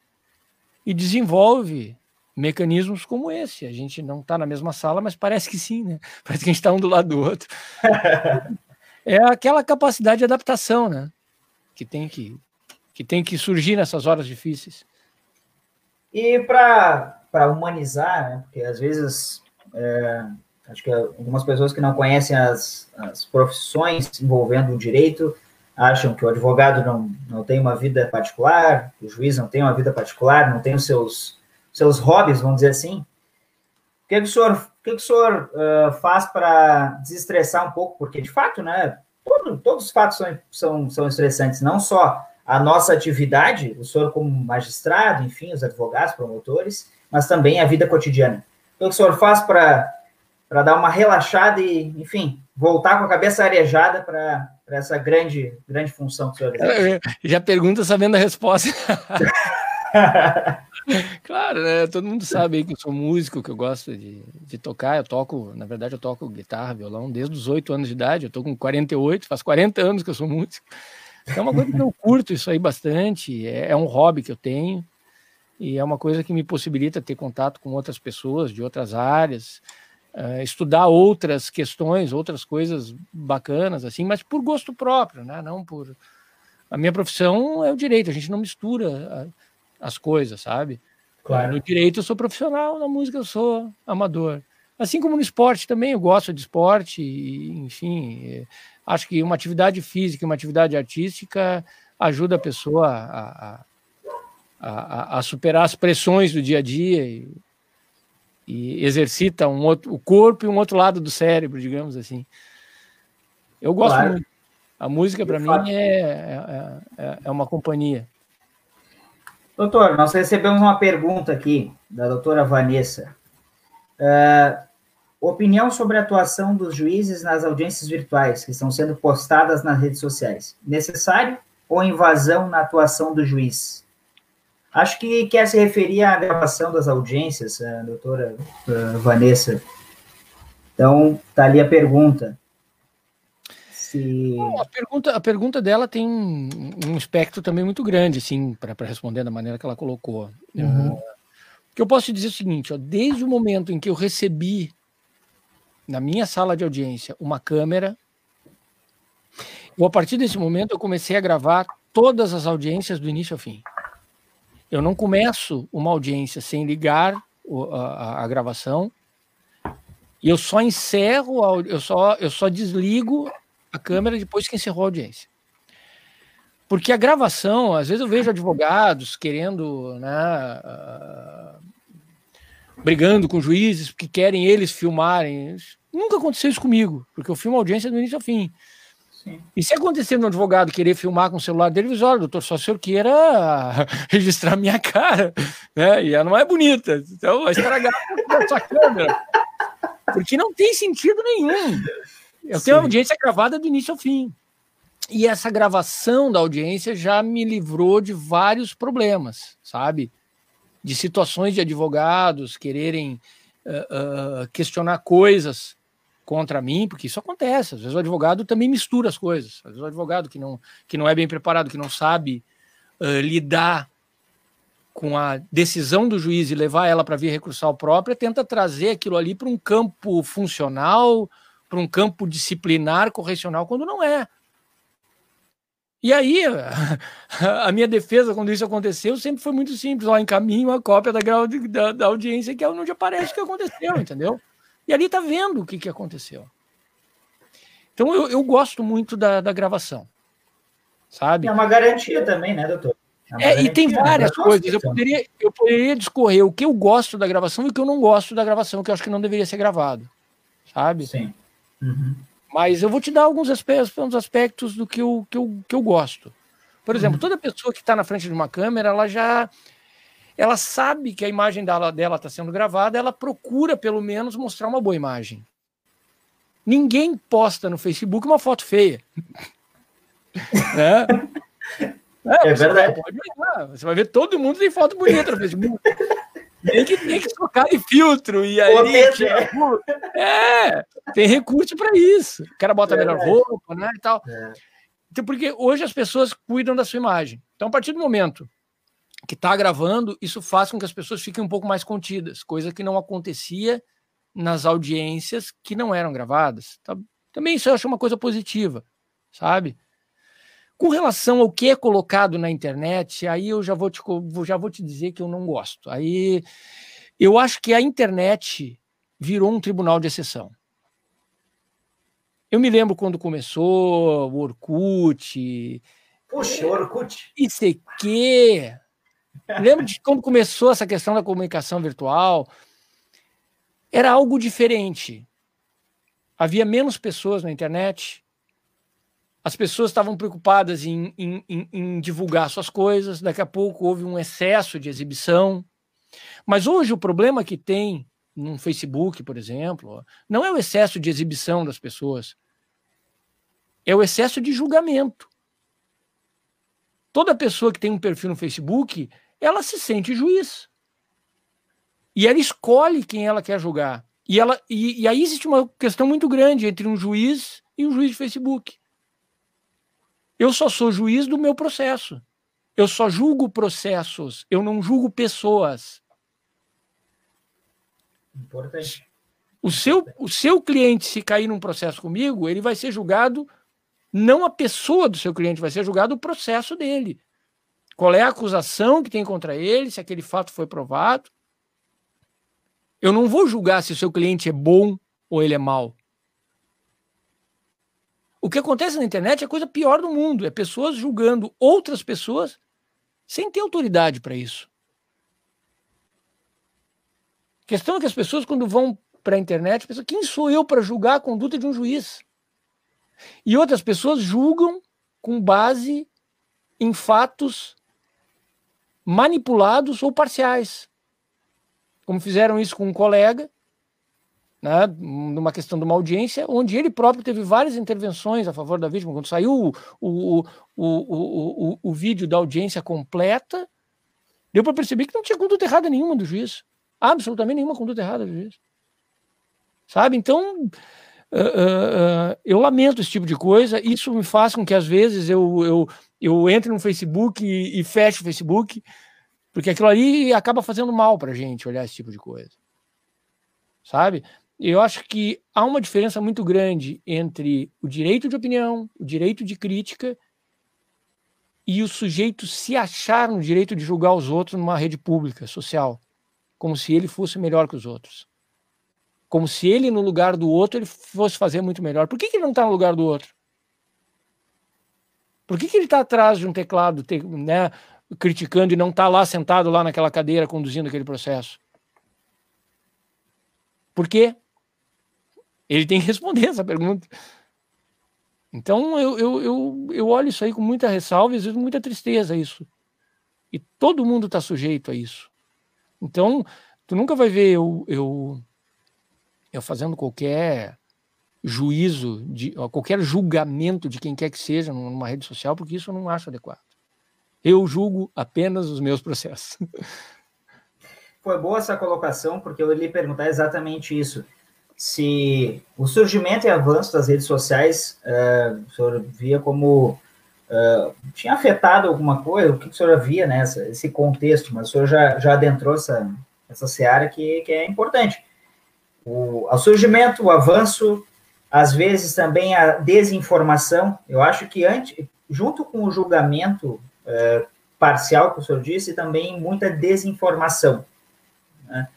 e desenvolve mecanismos como esse. A gente não está na mesma sala, mas parece que sim, né? Parece que a gente está um do lado do outro. (laughs) é aquela capacidade de adaptação, né? Que tem que, que, tem que surgir nessas horas difíceis. E para humanizar, né? porque às vezes é, acho que algumas pessoas que não conhecem as, as profissões envolvendo o direito acham que o advogado não, não tem uma vida particular, o juiz não tem uma vida particular, não tem os seus, seus hobbies, vamos dizer assim. O que, é que o senhor que, que o senhor uh, faz para desestressar um pouco? Porque, de fato, né, todo, todos os fatos são, são, são estressantes, não só a nossa atividade, o senhor como magistrado, enfim, os advogados, promotores, mas também a vida cotidiana. O que o senhor faz para dar uma relaxada e, enfim, voltar com a cabeça arejada para essa grande, grande função que o senhor exerce? Já pergunta sabendo a resposta. (laughs) (laughs) claro, né? Todo mundo sabe que eu sou músico, que eu gosto de, de tocar. Eu toco, na verdade, eu toco guitarra, violão desde os 8 anos de idade. Eu tô com 48, faz 40 anos que eu sou músico. É uma coisa que eu curto isso aí bastante. É, é um hobby que eu tenho. E é uma coisa que me possibilita ter contato com outras pessoas de outras áreas, uh, estudar outras questões, outras coisas bacanas, assim, mas por gosto próprio, né? Não por. A minha profissão é o direito, a gente não mistura as coisas, sabe? Claro. No direito eu sou profissional, na música eu sou amador. Assim como no esporte também, eu gosto de esporte, e, enfim, é, acho que uma atividade física, uma atividade artística ajuda a pessoa a, a, a, a superar as pressões do dia a dia e, e, exercita um outro, o corpo e um outro lado do cérebro, digamos assim. Eu gosto claro. muito. A música, para mim, é, é, é, é uma companhia. Doutor, nós recebemos uma pergunta aqui da doutora Vanessa. Uh, opinião sobre a atuação dos juízes nas audiências virtuais que estão sendo postadas nas redes sociais. Necessário ou invasão na atuação do juiz? Acho que quer se referir à gravação das audiências, a doutora a Vanessa. Então, tá ali a pergunta. Se... a, pergunta a pergunta dela tem um, espectro também muito grande, assim, para responder da maneira que ela colocou. Uhum. Uh, que eu posso dizer é o seguinte, ó, desde o momento em que eu recebi na minha sala de audiência uma câmera, eu, a partir desse momento eu comecei a gravar todas as audiências do início ao fim. Eu não começo uma audiência sem ligar a, a gravação e eu só encerro, eu só, eu só desligo a câmera depois que encerrou a audiência. Porque a gravação, às vezes eu vejo advogados querendo, né, uh, brigando com juízes porque querem eles filmarem. Nunca aconteceu isso comigo, porque eu filmo a audiência do início ao fim. E se acontecer um advogado querer filmar com o celular dele, diz, olha, doutor, só se eu queira (laughs) registrar minha cara, né? E ela não é bonita, então vai estragar a sua câmera. Porque não tem sentido nenhum. Eu Sim. tenho audiência gravada do início ao fim. E essa gravação da audiência já me livrou de vários problemas, sabe? De situações de advogados quererem uh, uh, questionar coisas contra mim, porque isso acontece. Às vezes o advogado também mistura as coisas. Às vezes o advogado que não, que não é bem preparado, que não sabe uh, lidar com a decisão do juiz e levar ela para via recursal própria, tenta trazer aquilo ali para um campo funcional, para um campo disciplinar, correcional, quando não é. E aí, (laughs) a minha defesa, quando isso aconteceu, sempre foi muito simples. Ó, encaminho a cópia da, da, da audiência que é onde aparece o que aconteceu, entendeu? E ali tá vendo o que, que aconteceu. Então eu, eu gosto muito da, da gravação. Sabe? É uma garantia também, né, doutor? É, é e tem né? várias coisas. Eu poderia, eu poderia discorrer o que eu gosto da gravação e o que eu não gosto da gravação, que eu acho que não deveria ser gravado. Sabe? Sim. Uhum. Mas eu vou te dar alguns aspectos, alguns aspectos do que eu, que eu, que eu gosto. Por exemplo, uhum. toda pessoa que está na frente de uma câmera, ela já ela sabe que a imagem dela está sendo gravada, ela procura pelo menos mostrar uma boa imagem. Ninguém posta no Facebook uma foto feia. (laughs) né? É, é verdade. Vai, você vai ver todo mundo tem foto bonita no Facebook. (laughs) Tem que, tem que trocar de filtro e aí. Tipo, é, tem recurso para isso. O cara bota a melhor roupa, né? E tal. É. Então, porque hoje as pessoas cuidam da sua imagem. Então, a partir do momento que está gravando, isso faz com que as pessoas fiquem um pouco mais contidas, coisa que não acontecia nas audiências que não eram gravadas. Tá? Também isso eu acho uma coisa positiva, sabe? Com relação ao que é colocado na internet, aí eu já vou te, já vou te dizer que eu não gosto. Aí eu acho que a internet virou um tribunal de exceção. Eu me lembro quando começou o Orkut. Puxa, Orkut. ICQ, Lembro de quando começou essa questão da comunicação virtual? Era algo diferente. Havia menos pessoas na internet. As pessoas estavam preocupadas em, em, em, em divulgar suas coisas. Daqui a pouco houve um excesso de exibição. Mas hoje o problema que tem no Facebook, por exemplo, não é o excesso de exibição das pessoas, é o excesso de julgamento. Toda pessoa que tem um perfil no Facebook, ela se sente juiz. E ela escolhe quem ela quer julgar. E, ela, e, e aí existe uma questão muito grande entre um juiz e um juiz de Facebook. Eu só sou juiz do meu processo. Eu só julgo processos, eu não julgo pessoas. Importante. O seu, o seu cliente, se cair num processo comigo, ele vai ser julgado, não a pessoa do seu cliente, vai ser julgado o processo dele. Qual é a acusação que tem contra ele, se aquele fato foi provado. Eu não vou julgar se o seu cliente é bom ou ele é mau. O que acontece na internet é a coisa pior do mundo. É pessoas julgando outras pessoas sem ter autoridade para isso. A questão é que as pessoas, quando vão para a internet, pensam: quem sou eu para julgar a conduta de um juiz? E outras pessoas julgam com base em fatos manipulados ou parciais. Como fizeram isso com um colega, né, numa questão de uma audiência, onde ele próprio teve várias intervenções a favor da vítima. Quando saiu o, o, o, o, o, vídeo da audiência completa, Deu para perceber que não tinha conduta errada nenhuma do juiz. Absolutamente nenhuma conduta errada do juiz. Sabe? Então, uh, uh, uh, eu lamento esse tipo de coisa. Isso me faz com que, às vezes, eu, eu, eu entre no Facebook e, e feche o Facebook, porque aquilo ali acaba fazendo mal para gente olhar esse tipo de coisa. Sabe? Eu acho que há uma diferença muito grande entre o direito de opinião, o direito de crítica e o sujeito se achar no direito de julgar os outros numa rede pública, social, como se ele fosse melhor que os outros. Como se ele, no lugar do outro, ele fosse fazer muito melhor. Por que, que ele não está no lugar do outro? Por que, que ele está atrás de um teclado, né, criticando e não está lá sentado lá naquela cadeira conduzindo aquele processo? Por quê? Ele tem que responder essa pergunta. Então eu, eu, eu, eu olho isso aí com muita ressalva e às vezes muita tristeza isso. E todo mundo está sujeito a isso. Então, tu nunca vai ver eu, eu, eu fazendo qualquer juízo, de, qualquer julgamento de quem quer que seja numa rede social, porque isso eu não acho adequado. Eu julgo apenas os meus processos. Foi boa essa colocação, porque eu lhe perguntar exatamente isso se o surgimento e avanço das redes sociais uh, o senhor via como uh, tinha afetado alguma coisa, o que o senhor via nessa esse contexto, mas o senhor já, já adentrou essa, essa seara que, que é importante. O, o surgimento, o avanço, às vezes também a desinformação, eu acho que antes, junto com o julgamento uh, parcial que o senhor disse, também muita desinformação. Né?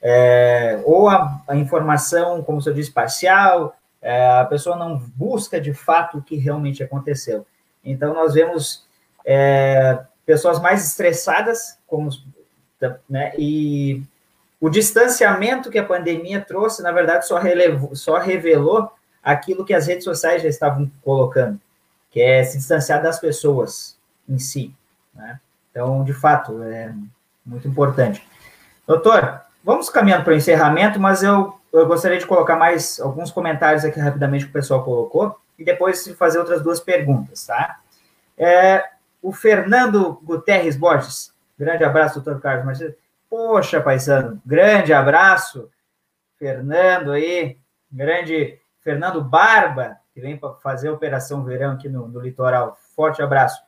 É, ou a, a, informação, como você disse, parcial, é, a pessoa não busca de fato o que realmente aconteceu. Então, nós vemos é, pessoas mais estressadas, como, né, e o distanciamento que a pandemia trouxe, na verdade, só, relevou, só revelou aquilo que as redes sociais já estavam colocando, que é se distanciar das pessoas em si. Né? Então, de fato, é muito importante. Doutor, Vamos caminhando para o encerramento, mas eu, eu gostaria de colocar mais alguns comentários aqui rapidamente que o pessoal colocou e depois fazer outras duas perguntas, tá? É, o Fernando Guterres Borges, grande abraço, doutor Carlos Martins. Poxa, paisano, grande abraço, Fernando aí, grande Fernando Barba, que vem para fazer a Operação Verão aqui no, no litoral. Forte abraço.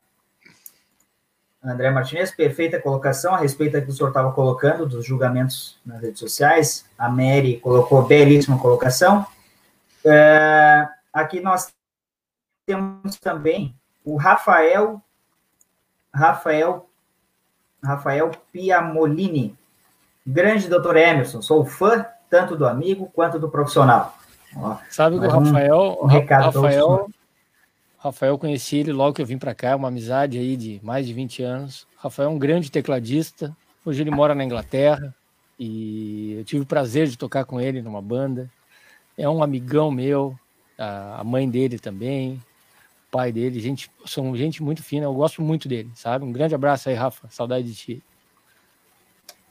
André Martinez, perfeita colocação a respeito do que o senhor estava colocando, dos julgamentos nas redes sociais. A Mary colocou belíssima colocação. É, aqui nós temos também o Rafael, Rafael, Rafael Piamolini. Grande doutor Emerson, sou fã tanto do amigo quanto do profissional. Ó, Sabe que o Rafael, um, Rafael, Rafael conheci ele logo que eu vim para cá, uma amizade aí de mais de 20 anos. Rafael é um grande tecladista. Hoje ele mora na Inglaterra e eu tive o prazer de tocar com ele numa banda. É um amigão meu, a mãe dele também, o pai dele, gente, são gente muito fina, eu gosto muito dele, sabe? Um grande abraço aí, Rafa, saudade de ti.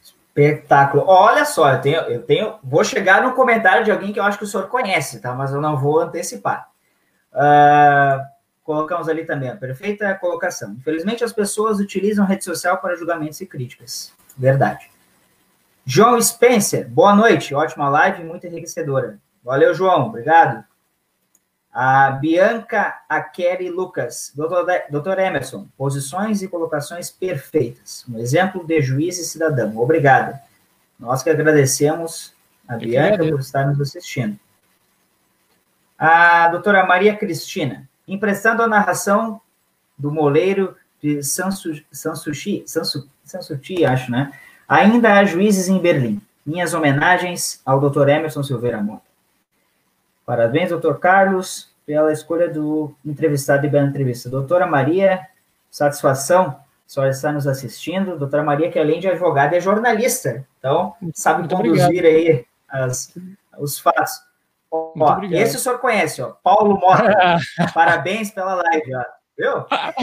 Espetáculo. Olha só, eu tenho, eu tenho, vou chegar no comentário de alguém que eu acho que o senhor conhece, tá? Mas eu não vou antecipar. Uh, colocamos ali também a perfeita colocação. Infelizmente, as pessoas utilizam rede social para julgamentos e críticas. Verdade. João Spencer, boa noite, ótima live, muito enriquecedora. Valeu, João, obrigado. A Bianca Akeri Lucas, doutor, Emerson, posições e colocações perfeitas. Um exemplo de juiz e cidadão. Obrigado. Nós que agradecemos a Bianca por estar nos assistindo. A doutora Maria Cristina, emprestando a narração do moleiro de Sansu, Sansuchi, Sansu, Sansuchi, acho, né? Ainda há juízes em Berlim. Minhas homenagens ao Dr. Emerson Silveira Mota. Parabéns, Dr. Carlos, pela escolha do entrevistado e bela entrevista. Doutora Maria, satisfação, só está nos assistindo. Doutora Maria, que além de advogada, é jornalista. Então, sabe Muito conduzir obrigado. aí as, os fatos. Ó, esse o senhor conhece, ó. Paulo Mota. (laughs) Parabéns pela live, ó. Viu? (laughs) tá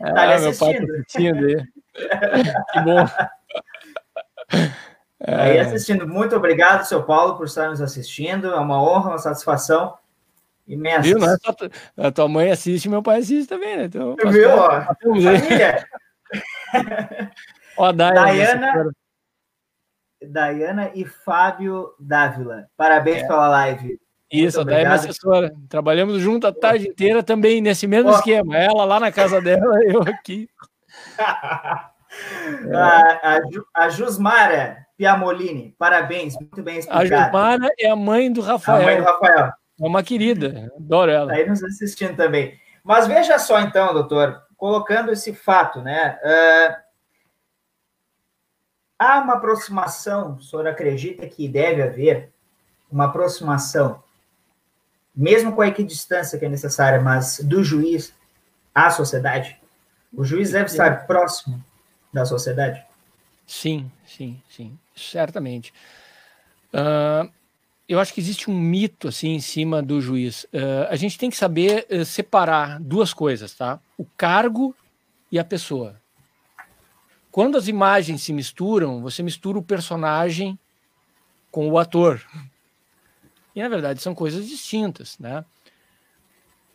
ah, assistindo. Tá assistindo aí. (laughs) que bom. Aí assistindo. Muito obrigado, seu Paulo, por estar nos assistindo. É uma honra, uma satisfação imensa. Viu? Não é só a tua mãe assiste, meu pai assiste também, né? Então, Viu? Ó, família. Ó, Dayana, Dayana e Fábio Dávila. Parabéns é. pela live. Isso, a Dayana é assessora. Trabalhamos junto a tarde inteira também nesse mesmo oh. esquema. Ela lá na casa dela, (laughs) eu aqui. (laughs) A, a, a, Jusmara Piamolini, parabéns, muito bem explicado. A Jusmara é a mãe do Rafael. A mãe do Rafael. É uma querida, adoro ela. Aí nos assistindo também. Mas veja só então, doutor, colocando esse fato, né? Uh, há uma aproximação, o senhor acredita que deve haver uma aproximação, mesmo com a equidistância que é necessária, mas do juiz à sociedade? O juiz deve estar próximo da sociedade? Sim, sim, sim, certamente. Uh, eu acho que existe um mito assim em cima do juiz. Uh, a gente tem que saber uh, separar duas coisas, tá? O cargo e a pessoa. Quando as imagens se misturam, você mistura o personagem com o ator. E na verdade são coisas distintas, né?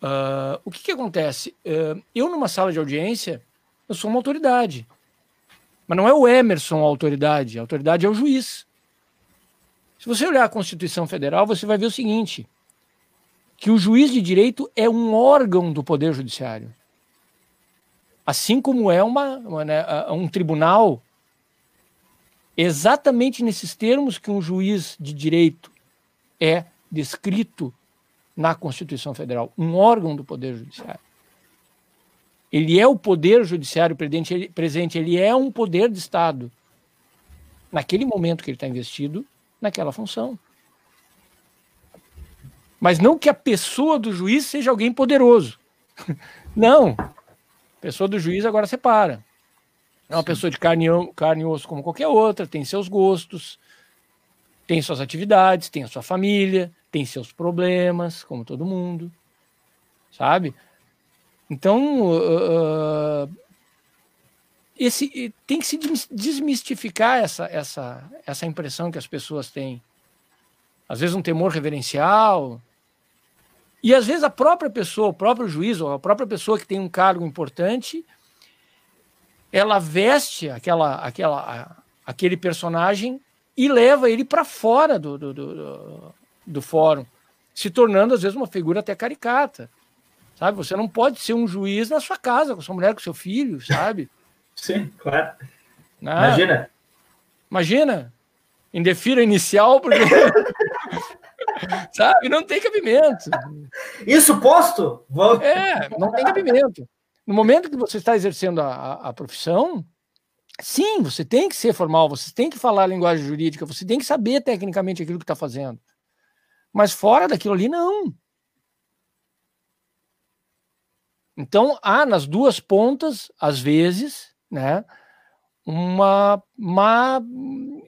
Uh, o que, que acontece? eu numa sala de audiência, eu sou uma autoridade. Mas não é o Emerson a autoridade, a autoridade é o juiz. Se você olhar a Constituição Federal, você vai ver o seguinte: que o juiz de direito é um órgão do Poder Judiciário. Assim como é uma, uma né, um tribunal, exatamente nesses termos que um juiz de direito é descrito na Constituição Federal, um órgão do Poder Judiciário. Ele é o poder judiciário presente, ele é um poder de Estado. Naquele momento que ele está investido naquela função. Mas não que a pessoa do juiz seja alguém poderoso. (laughs) Não. A pessoa do juiz agora separa. É uma pessoa de carne, carne e osso como qualquer outra, tem seus gostos, tem suas atividades, tem a sua família, tem seus problemas, como todo mundo. Sabe? Então, uh, esse, tem que se desmistificar essa, essa, essa impressão que as pessoas têm. Às vezes um temor reverencial. E às vezes a própria pessoa, o próprio juiz, ou a própria pessoa que tem um cargo importante, ela veste aquela, aquela, aquele personagem e leva ele para fora do, do, do, do fórum, se tornando às vezes uma figura até caricata. Sabe? Você não pode ser um juiz na sua casa, com sua mulher, com seu filho, sabe? (laughs) Sim, claro. Não. Ah, imagina. Imagina. Indefira inicial, porque. (laughs) sabe? Não tem cabimento. Isso posto? Vou... É, não tem cabimento. No momento que você está exercendo a, a, a profissão, sim, você tem que ser formal, você tem que falar a linguagem jurídica, você tem que saber tecnicamente aquilo que está fazendo. Mas fora daquilo ali, não. Então, há nas duas pontas, às vezes, né, uma, uma,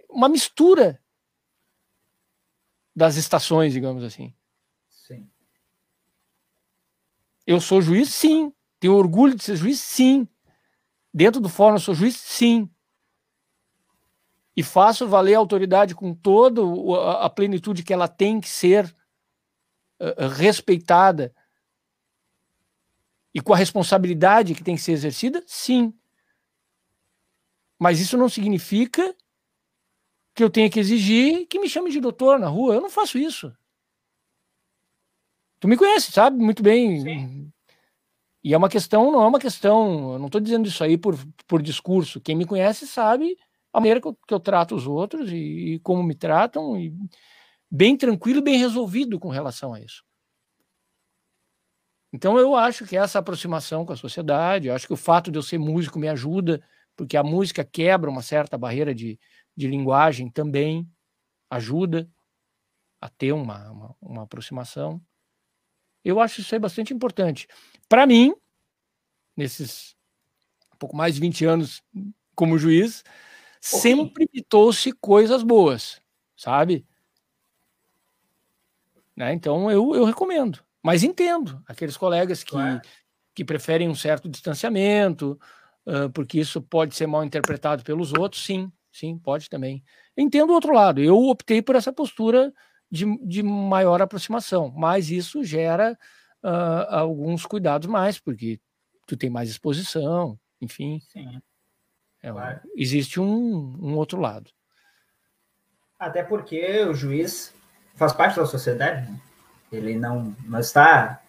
uma mistura das estações, digamos assim. Sim. Eu sou juiz, sim. Tenho orgulho de ser juiz, sim. Dentro do fórum, eu sou juiz, sim. E faço valer a autoridade com toda a plenitude que ela tem que ser uh, respeitada e com a responsabilidade que tem que ser exercida? Sim. Mas isso não significa que eu tenha que exigir que me chame de doutor na rua. Eu não faço isso. Tu me conhece, sabe muito bem. Sim. E é uma questão, não é uma questão, eu não estou dizendo isso aí por, por discurso. Quem me conhece sabe a maneira que eu, que eu trato os outros e, e, como me tratam, e bem tranquilo, bem resolvido com relação a isso. Então eu acho que essa aproximação com a sociedade, eu acho que o fato de eu ser músico me ajuda, porque a música quebra uma certa barreira de, de linguagem também, ajuda a ter uma, uma, uma aproximação. Eu acho isso aí bastante importante. Para mim, nesses pouco mais de 20 anos como juiz, sempre me trouxe coisas boas, sabe? Né? Então eu, eu recomendo. Mas entendo aqueles colegas que, que preferem um certo distanciamento, uh, porque isso pode ser mal interpretado pelos outros, sim, sim, pode também. Entendo o outro lado, eu optei por essa postura de, de maior aproximação, mas isso gera uh, alguns cuidados mais, porque tu tem mais exposição, enfim. Sim. É, claro. Existe um, um outro lado. Até porque o juiz faz parte da sociedade, né? ele não, não está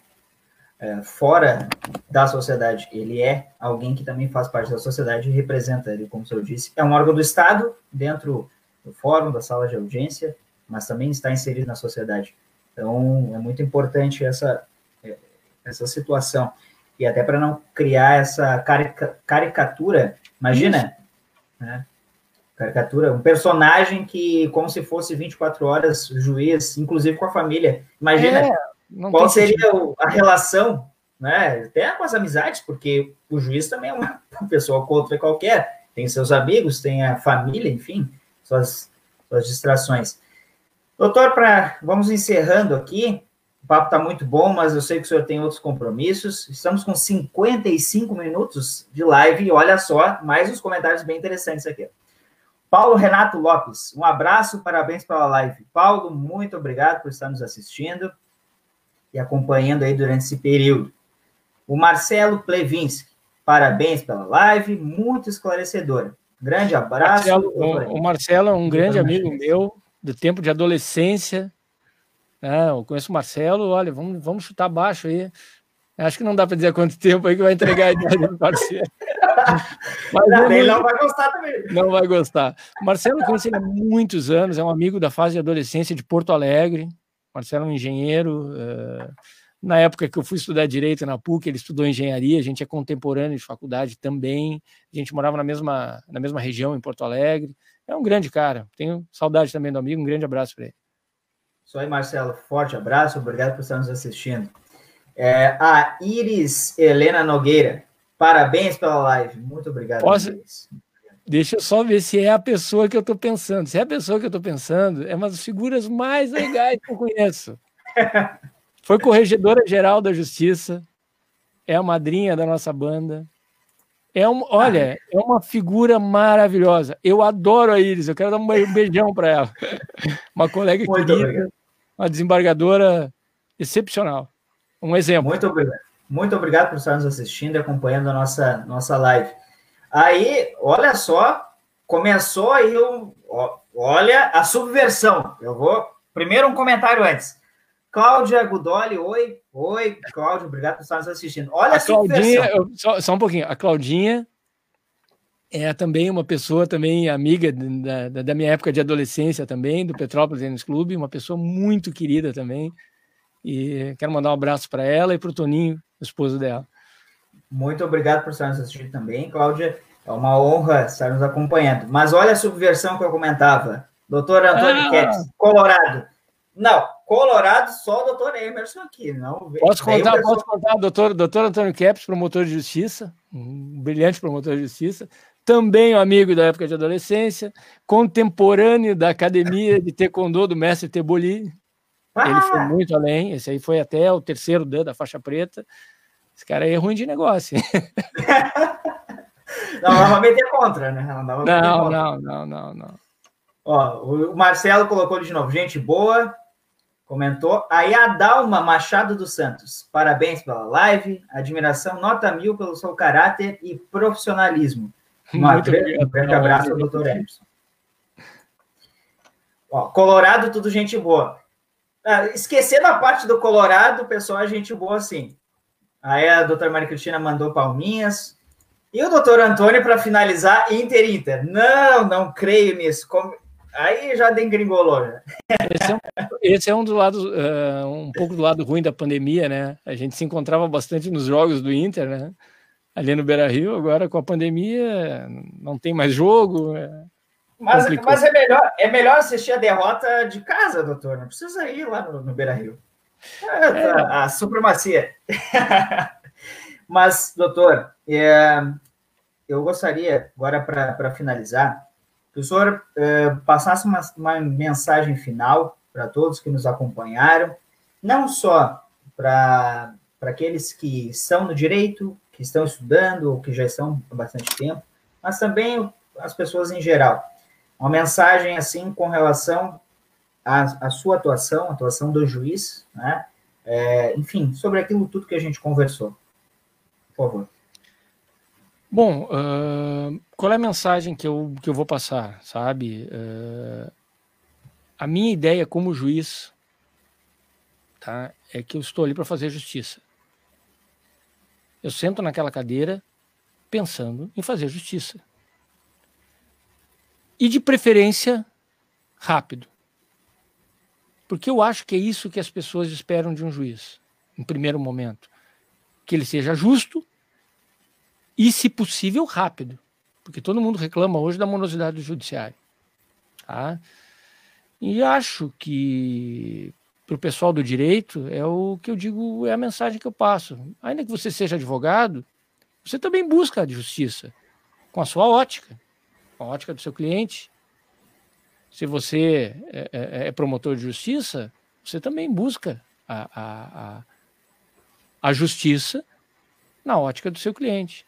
é, fora da sociedade, ele é alguém que também faz parte da sociedade e representa ele, como o senhor disse, é um órgão do Estado, dentro do fórum, da sala de audiência, mas também está inserido na sociedade. Então, é muito importante essa, essa situação. E até para não criar essa carica, caricatura, imagina, né? caricatura, um personagem que, como se fosse 24 horas, juiz, inclusive com a família. Imagina é, qual seria a relação, né? Até com as amizades, porque o juiz também é uma (laughs) pessoa contra qualquer, tem seus amigos, tem a família, enfim, suas, suas distrações. Doutor, pra, vamos encerrando aqui. O papo está muito bom, mas eu sei que o senhor tem outros compromissos. Estamos com 55 minutos de live e olha só, mais uns comentários bem interessantes aqui. Paulo Renato Lopes, um abraço, parabéns pela live. Paulo, muito obrigado por estar nos assistindo e acompanhando aí durante esse período. O Marcelo Plevinski, parabéns pela live, muito esclarecedora. Grande abraço. Marcelo, o, o, Marcelo é um grande amigo meu, do tempo de adolescência. É, eu conheço o Marcelo, olha, vamos, vamos chutar baixo aí. Acho que não dá para dizer quanto tempo aí que vai entregar a idade do parceiro. (laughs) Mas não, ele não vai gostar também. Não vai gostar. Marcelo conhece ele há muitos anos, é um amigo da fase de adolescência de Porto Alegre. Marcelo é um engenheiro. Uh, na época que eu fui estudar direito na PUC, ele estudou engenharia, a gente é contemporâneo de faculdade também. A gente morava na mesma, na mesma região, em Porto Alegre. É um grande cara. Tenho saudade também do amigo. Um grande abraço para ele. Isso aí, Marcelo. Forte abraço. Obrigado por estar nos assistindo. É, a Iris Helena Nogueira. Parabéns pela live. Muito obrigado. Posso... Deixa eu só ver se é a pessoa que eu estou pensando. Se é a pessoa que eu estou pensando, é uma das figuras mais legais que eu conheço. (laughs) Foi corregedora geral da Justiça, é a madrinha da nossa banda. É um, olha, é uma figura maravilhosa. Eu adoro a Iris, eu quero dar um beijão para ela. Uma colega Muito querida, obrigado. uma desembargadora excepcional. Um exemplo. Muito obrigado. Muito obrigado por estar nos assistindo e acompanhando a nossa, nossa live. Aí, olha só, começou aí o. Olha a subversão. Eu vou. Primeiro, um comentário antes. Cláudia Gudoli, oi. Oi, Cláudia, obrigado por estar nos assistindo. Olha a, Claudinha, eu, só, só, um pouquinho. A Claudinha é também uma pessoa, também amiga da, da minha época de adolescência também, do Petrópolis Tênis Clube, uma pessoa muito querida também. E quero mandar um abraço para ela e para o Toninho, esposo dela. Muito obrigado por estar nos assistindo também, Cláudia. É uma honra estar nos acompanhando. Mas olha a subversão que eu comentava. Doutor Antônio ah. Colorado. Não, Colorado, só o doutor Emerson aqui. Não, posso contar, posso contar, doutor, doutor Antônio Kepes, promotor de justiça, um brilhante promotor de justiça, também um amigo da época de adolescência, contemporâneo da academia de taekwondo do mestre Teboli, ah! Ele foi muito além, esse aí foi até o terceiro dan da faixa preta. Esse cara aí é ruim de negócio. (laughs) não dava meter contra, né? Não, não, não, não, não, não. Ó, o Marcelo colocou de novo, gente boa, comentou. Aí a Dalma Machado dos Santos, parabéns pela live, admiração, nota mil pelo seu caráter e profissionalismo. Um grande, abraço ao doutor Emerson. Ó, Colorado, tudo gente boa. Ah, esquecendo a parte do Colorado, pessoal é gente boa assim. Aí a doutora Maria Cristina mandou palminhas. E o doutor Antônio, para finalizar, Inter Inter. Não, não creio nisso. Como... Aí já dengringolou. Né? Esse, é um, esse é um, do lado, uh, um pouco do lado ruim da pandemia, né? A gente se encontrava bastante nos jogos do Inter, né? Ali no Beira Rio, agora com a pandemia não tem mais jogo. É mas, mas é, melhor, é melhor assistir a derrota de casa, doutor. Não precisa ir lá no, no Beira Rio. É, é. A, a, supremacia. (laughs) mas, doutor, é, eu gostaria, agora para finalizar, senhor é, passasse uma, uma mensagem final para todos que nos acompanharam, não só para aqueles que estão no direito, que estão estudando ou que já estão há bastante tempo, mas também as pessoas em geral uma mensagem assim com relação à, à sua atuação, atuação do juiz, né? É, enfim, sobre aquilo tudo que a gente conversou. Por favor. Bom, uh, qual é a mensagem que eu, que eu vou passar, sabe? Uh, a minha ideia como juiz tá, é que eu estou ali para fazer justiça. Eu sento naquela cadeira pensando em fazer justiça. E de preferência, rápido. Porque eu acho que é isso que as pessoas esperam de um juiz, em primeiro momento. Que ele seja justo e, se possível, rápido. Porque todo mundo reclama hoje da morosidade do judiciário. Tá? E acho que para o pessoal do direito é o que eu digo, é a mensagem que eu passo. Ainda que você seja advogado, você também busca a justiça com a sua ótica, com a ótica do seu cliente. Se você é, é, é promotor de justiça, você também busca a, a, a, a justiça na ótica do seu cliente.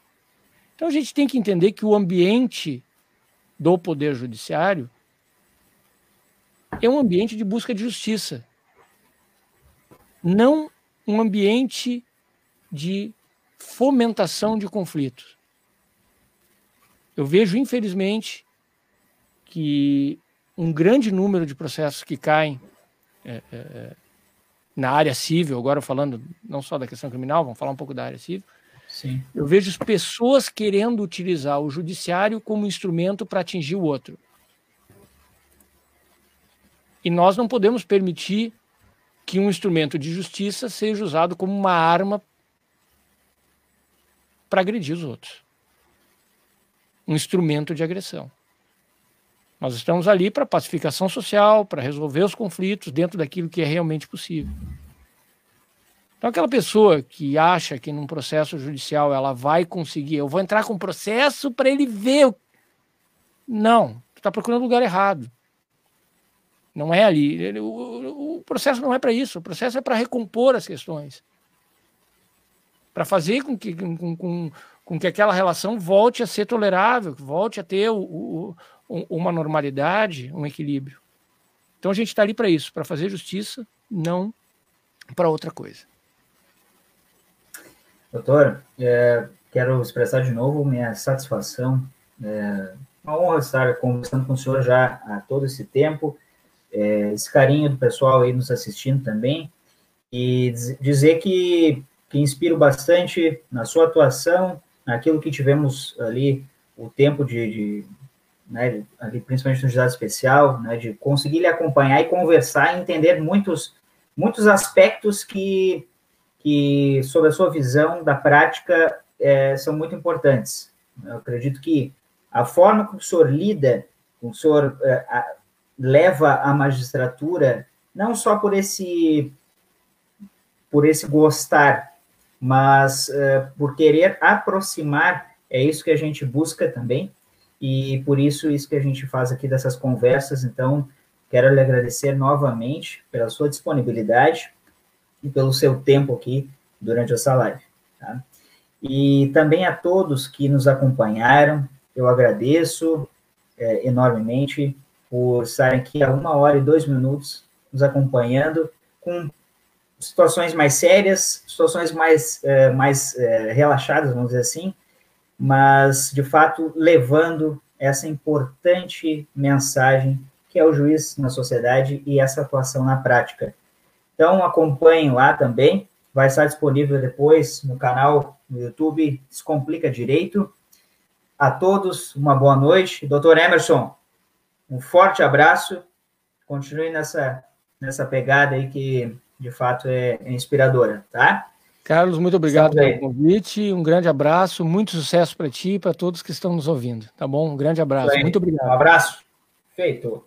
Então a gente tem que entender que o ambiente do Poder Judiciário é um ambiente de busca de justiça, não um ambiente de fomentação de conflitos. Eu vejo, infelizmente, que um grande número de processos que caem é, é, é na área civil, agora falando não só da questão criminal, vamos falar um pouco da área civil, Sim. Eu vejo pessoas querendo utilizar o judiciário como instrumento para atingir o outro. E nós não podemos permitir que um instrumento de justiça seja usado como uma arma para agredir os outros. Um instrumento de agressão. Nós estamos ali para pacificação social, para resolver os conflitos dentro daquilo que é realmente possível. Então, aquela pessoa que acha que num processo judicial ela vai conseguir, eu vou entrar com um processo para ele ver. Não, tu está procurando lugar errado. Não é ali. O, o processo não é para isso. O processo é para recompor as questões. Para fazer com que, com, com, com, que aquela relação volte a ser tolerável, volte a ter o, o, uma normalidade, um equilíbrio. Então a gente está ali para isso, para fazer justiça, não para outra coisa. Doutor, é, quero expressar de novo minha satisfação. É uma honra estar conversando com o senhor já há todo esse tempo, é, esse carinho do pessoal aí nos assistindo também, e dizer que, que inspiro bastante na sua atuação, naquilo que tivemos ali o tempo de, de né, ali principalmente no juizado especial, né, de conseguir lhe acompanhar e conversar e entender muitos, muitos aspectos que que, sob a sua visão da prática, é, são muito importantes. Eu acredito que a forma como o senhor lida, o senhor é, a, leva a magistratura, não só por esse, por esse gostar, mas é, por querer aproximar, é isso que a gente busca também, e por isso isso que a gente faz aqui dessas conversas. Então, quero lhe agradecer novamente pela sua disponibilidade, e pelo seu tempo aqui durante essa live. Tá? E também a todos que nos acompanharam, eu agradeço é, enormemente por estarem aqui há uma hora e dois minutos nos acompanhando com situações mais sérias, situações mais, é, mais é, relaxadas, vamos dizer assim, mas de fato levando essa importante mensagem que é o juiz na sociedade e essa atuação na prática. Então, acompanhem lá também. Vai estar disponível depois no canal no YouTube Descomplica Direito. A todos, uma boa noite. Doutor Emerson, um forte abraço. Continue nessa, nessa pegada aí que, de fato, é, é inspiradora, tá? Carlos, muito obrigado pelo convite. Um grande abraço, muito sucesso para ti e para todos que estão nos ouvindo, tá bom? Um grande abraço. Muito obrigado. Um abraço. Feito.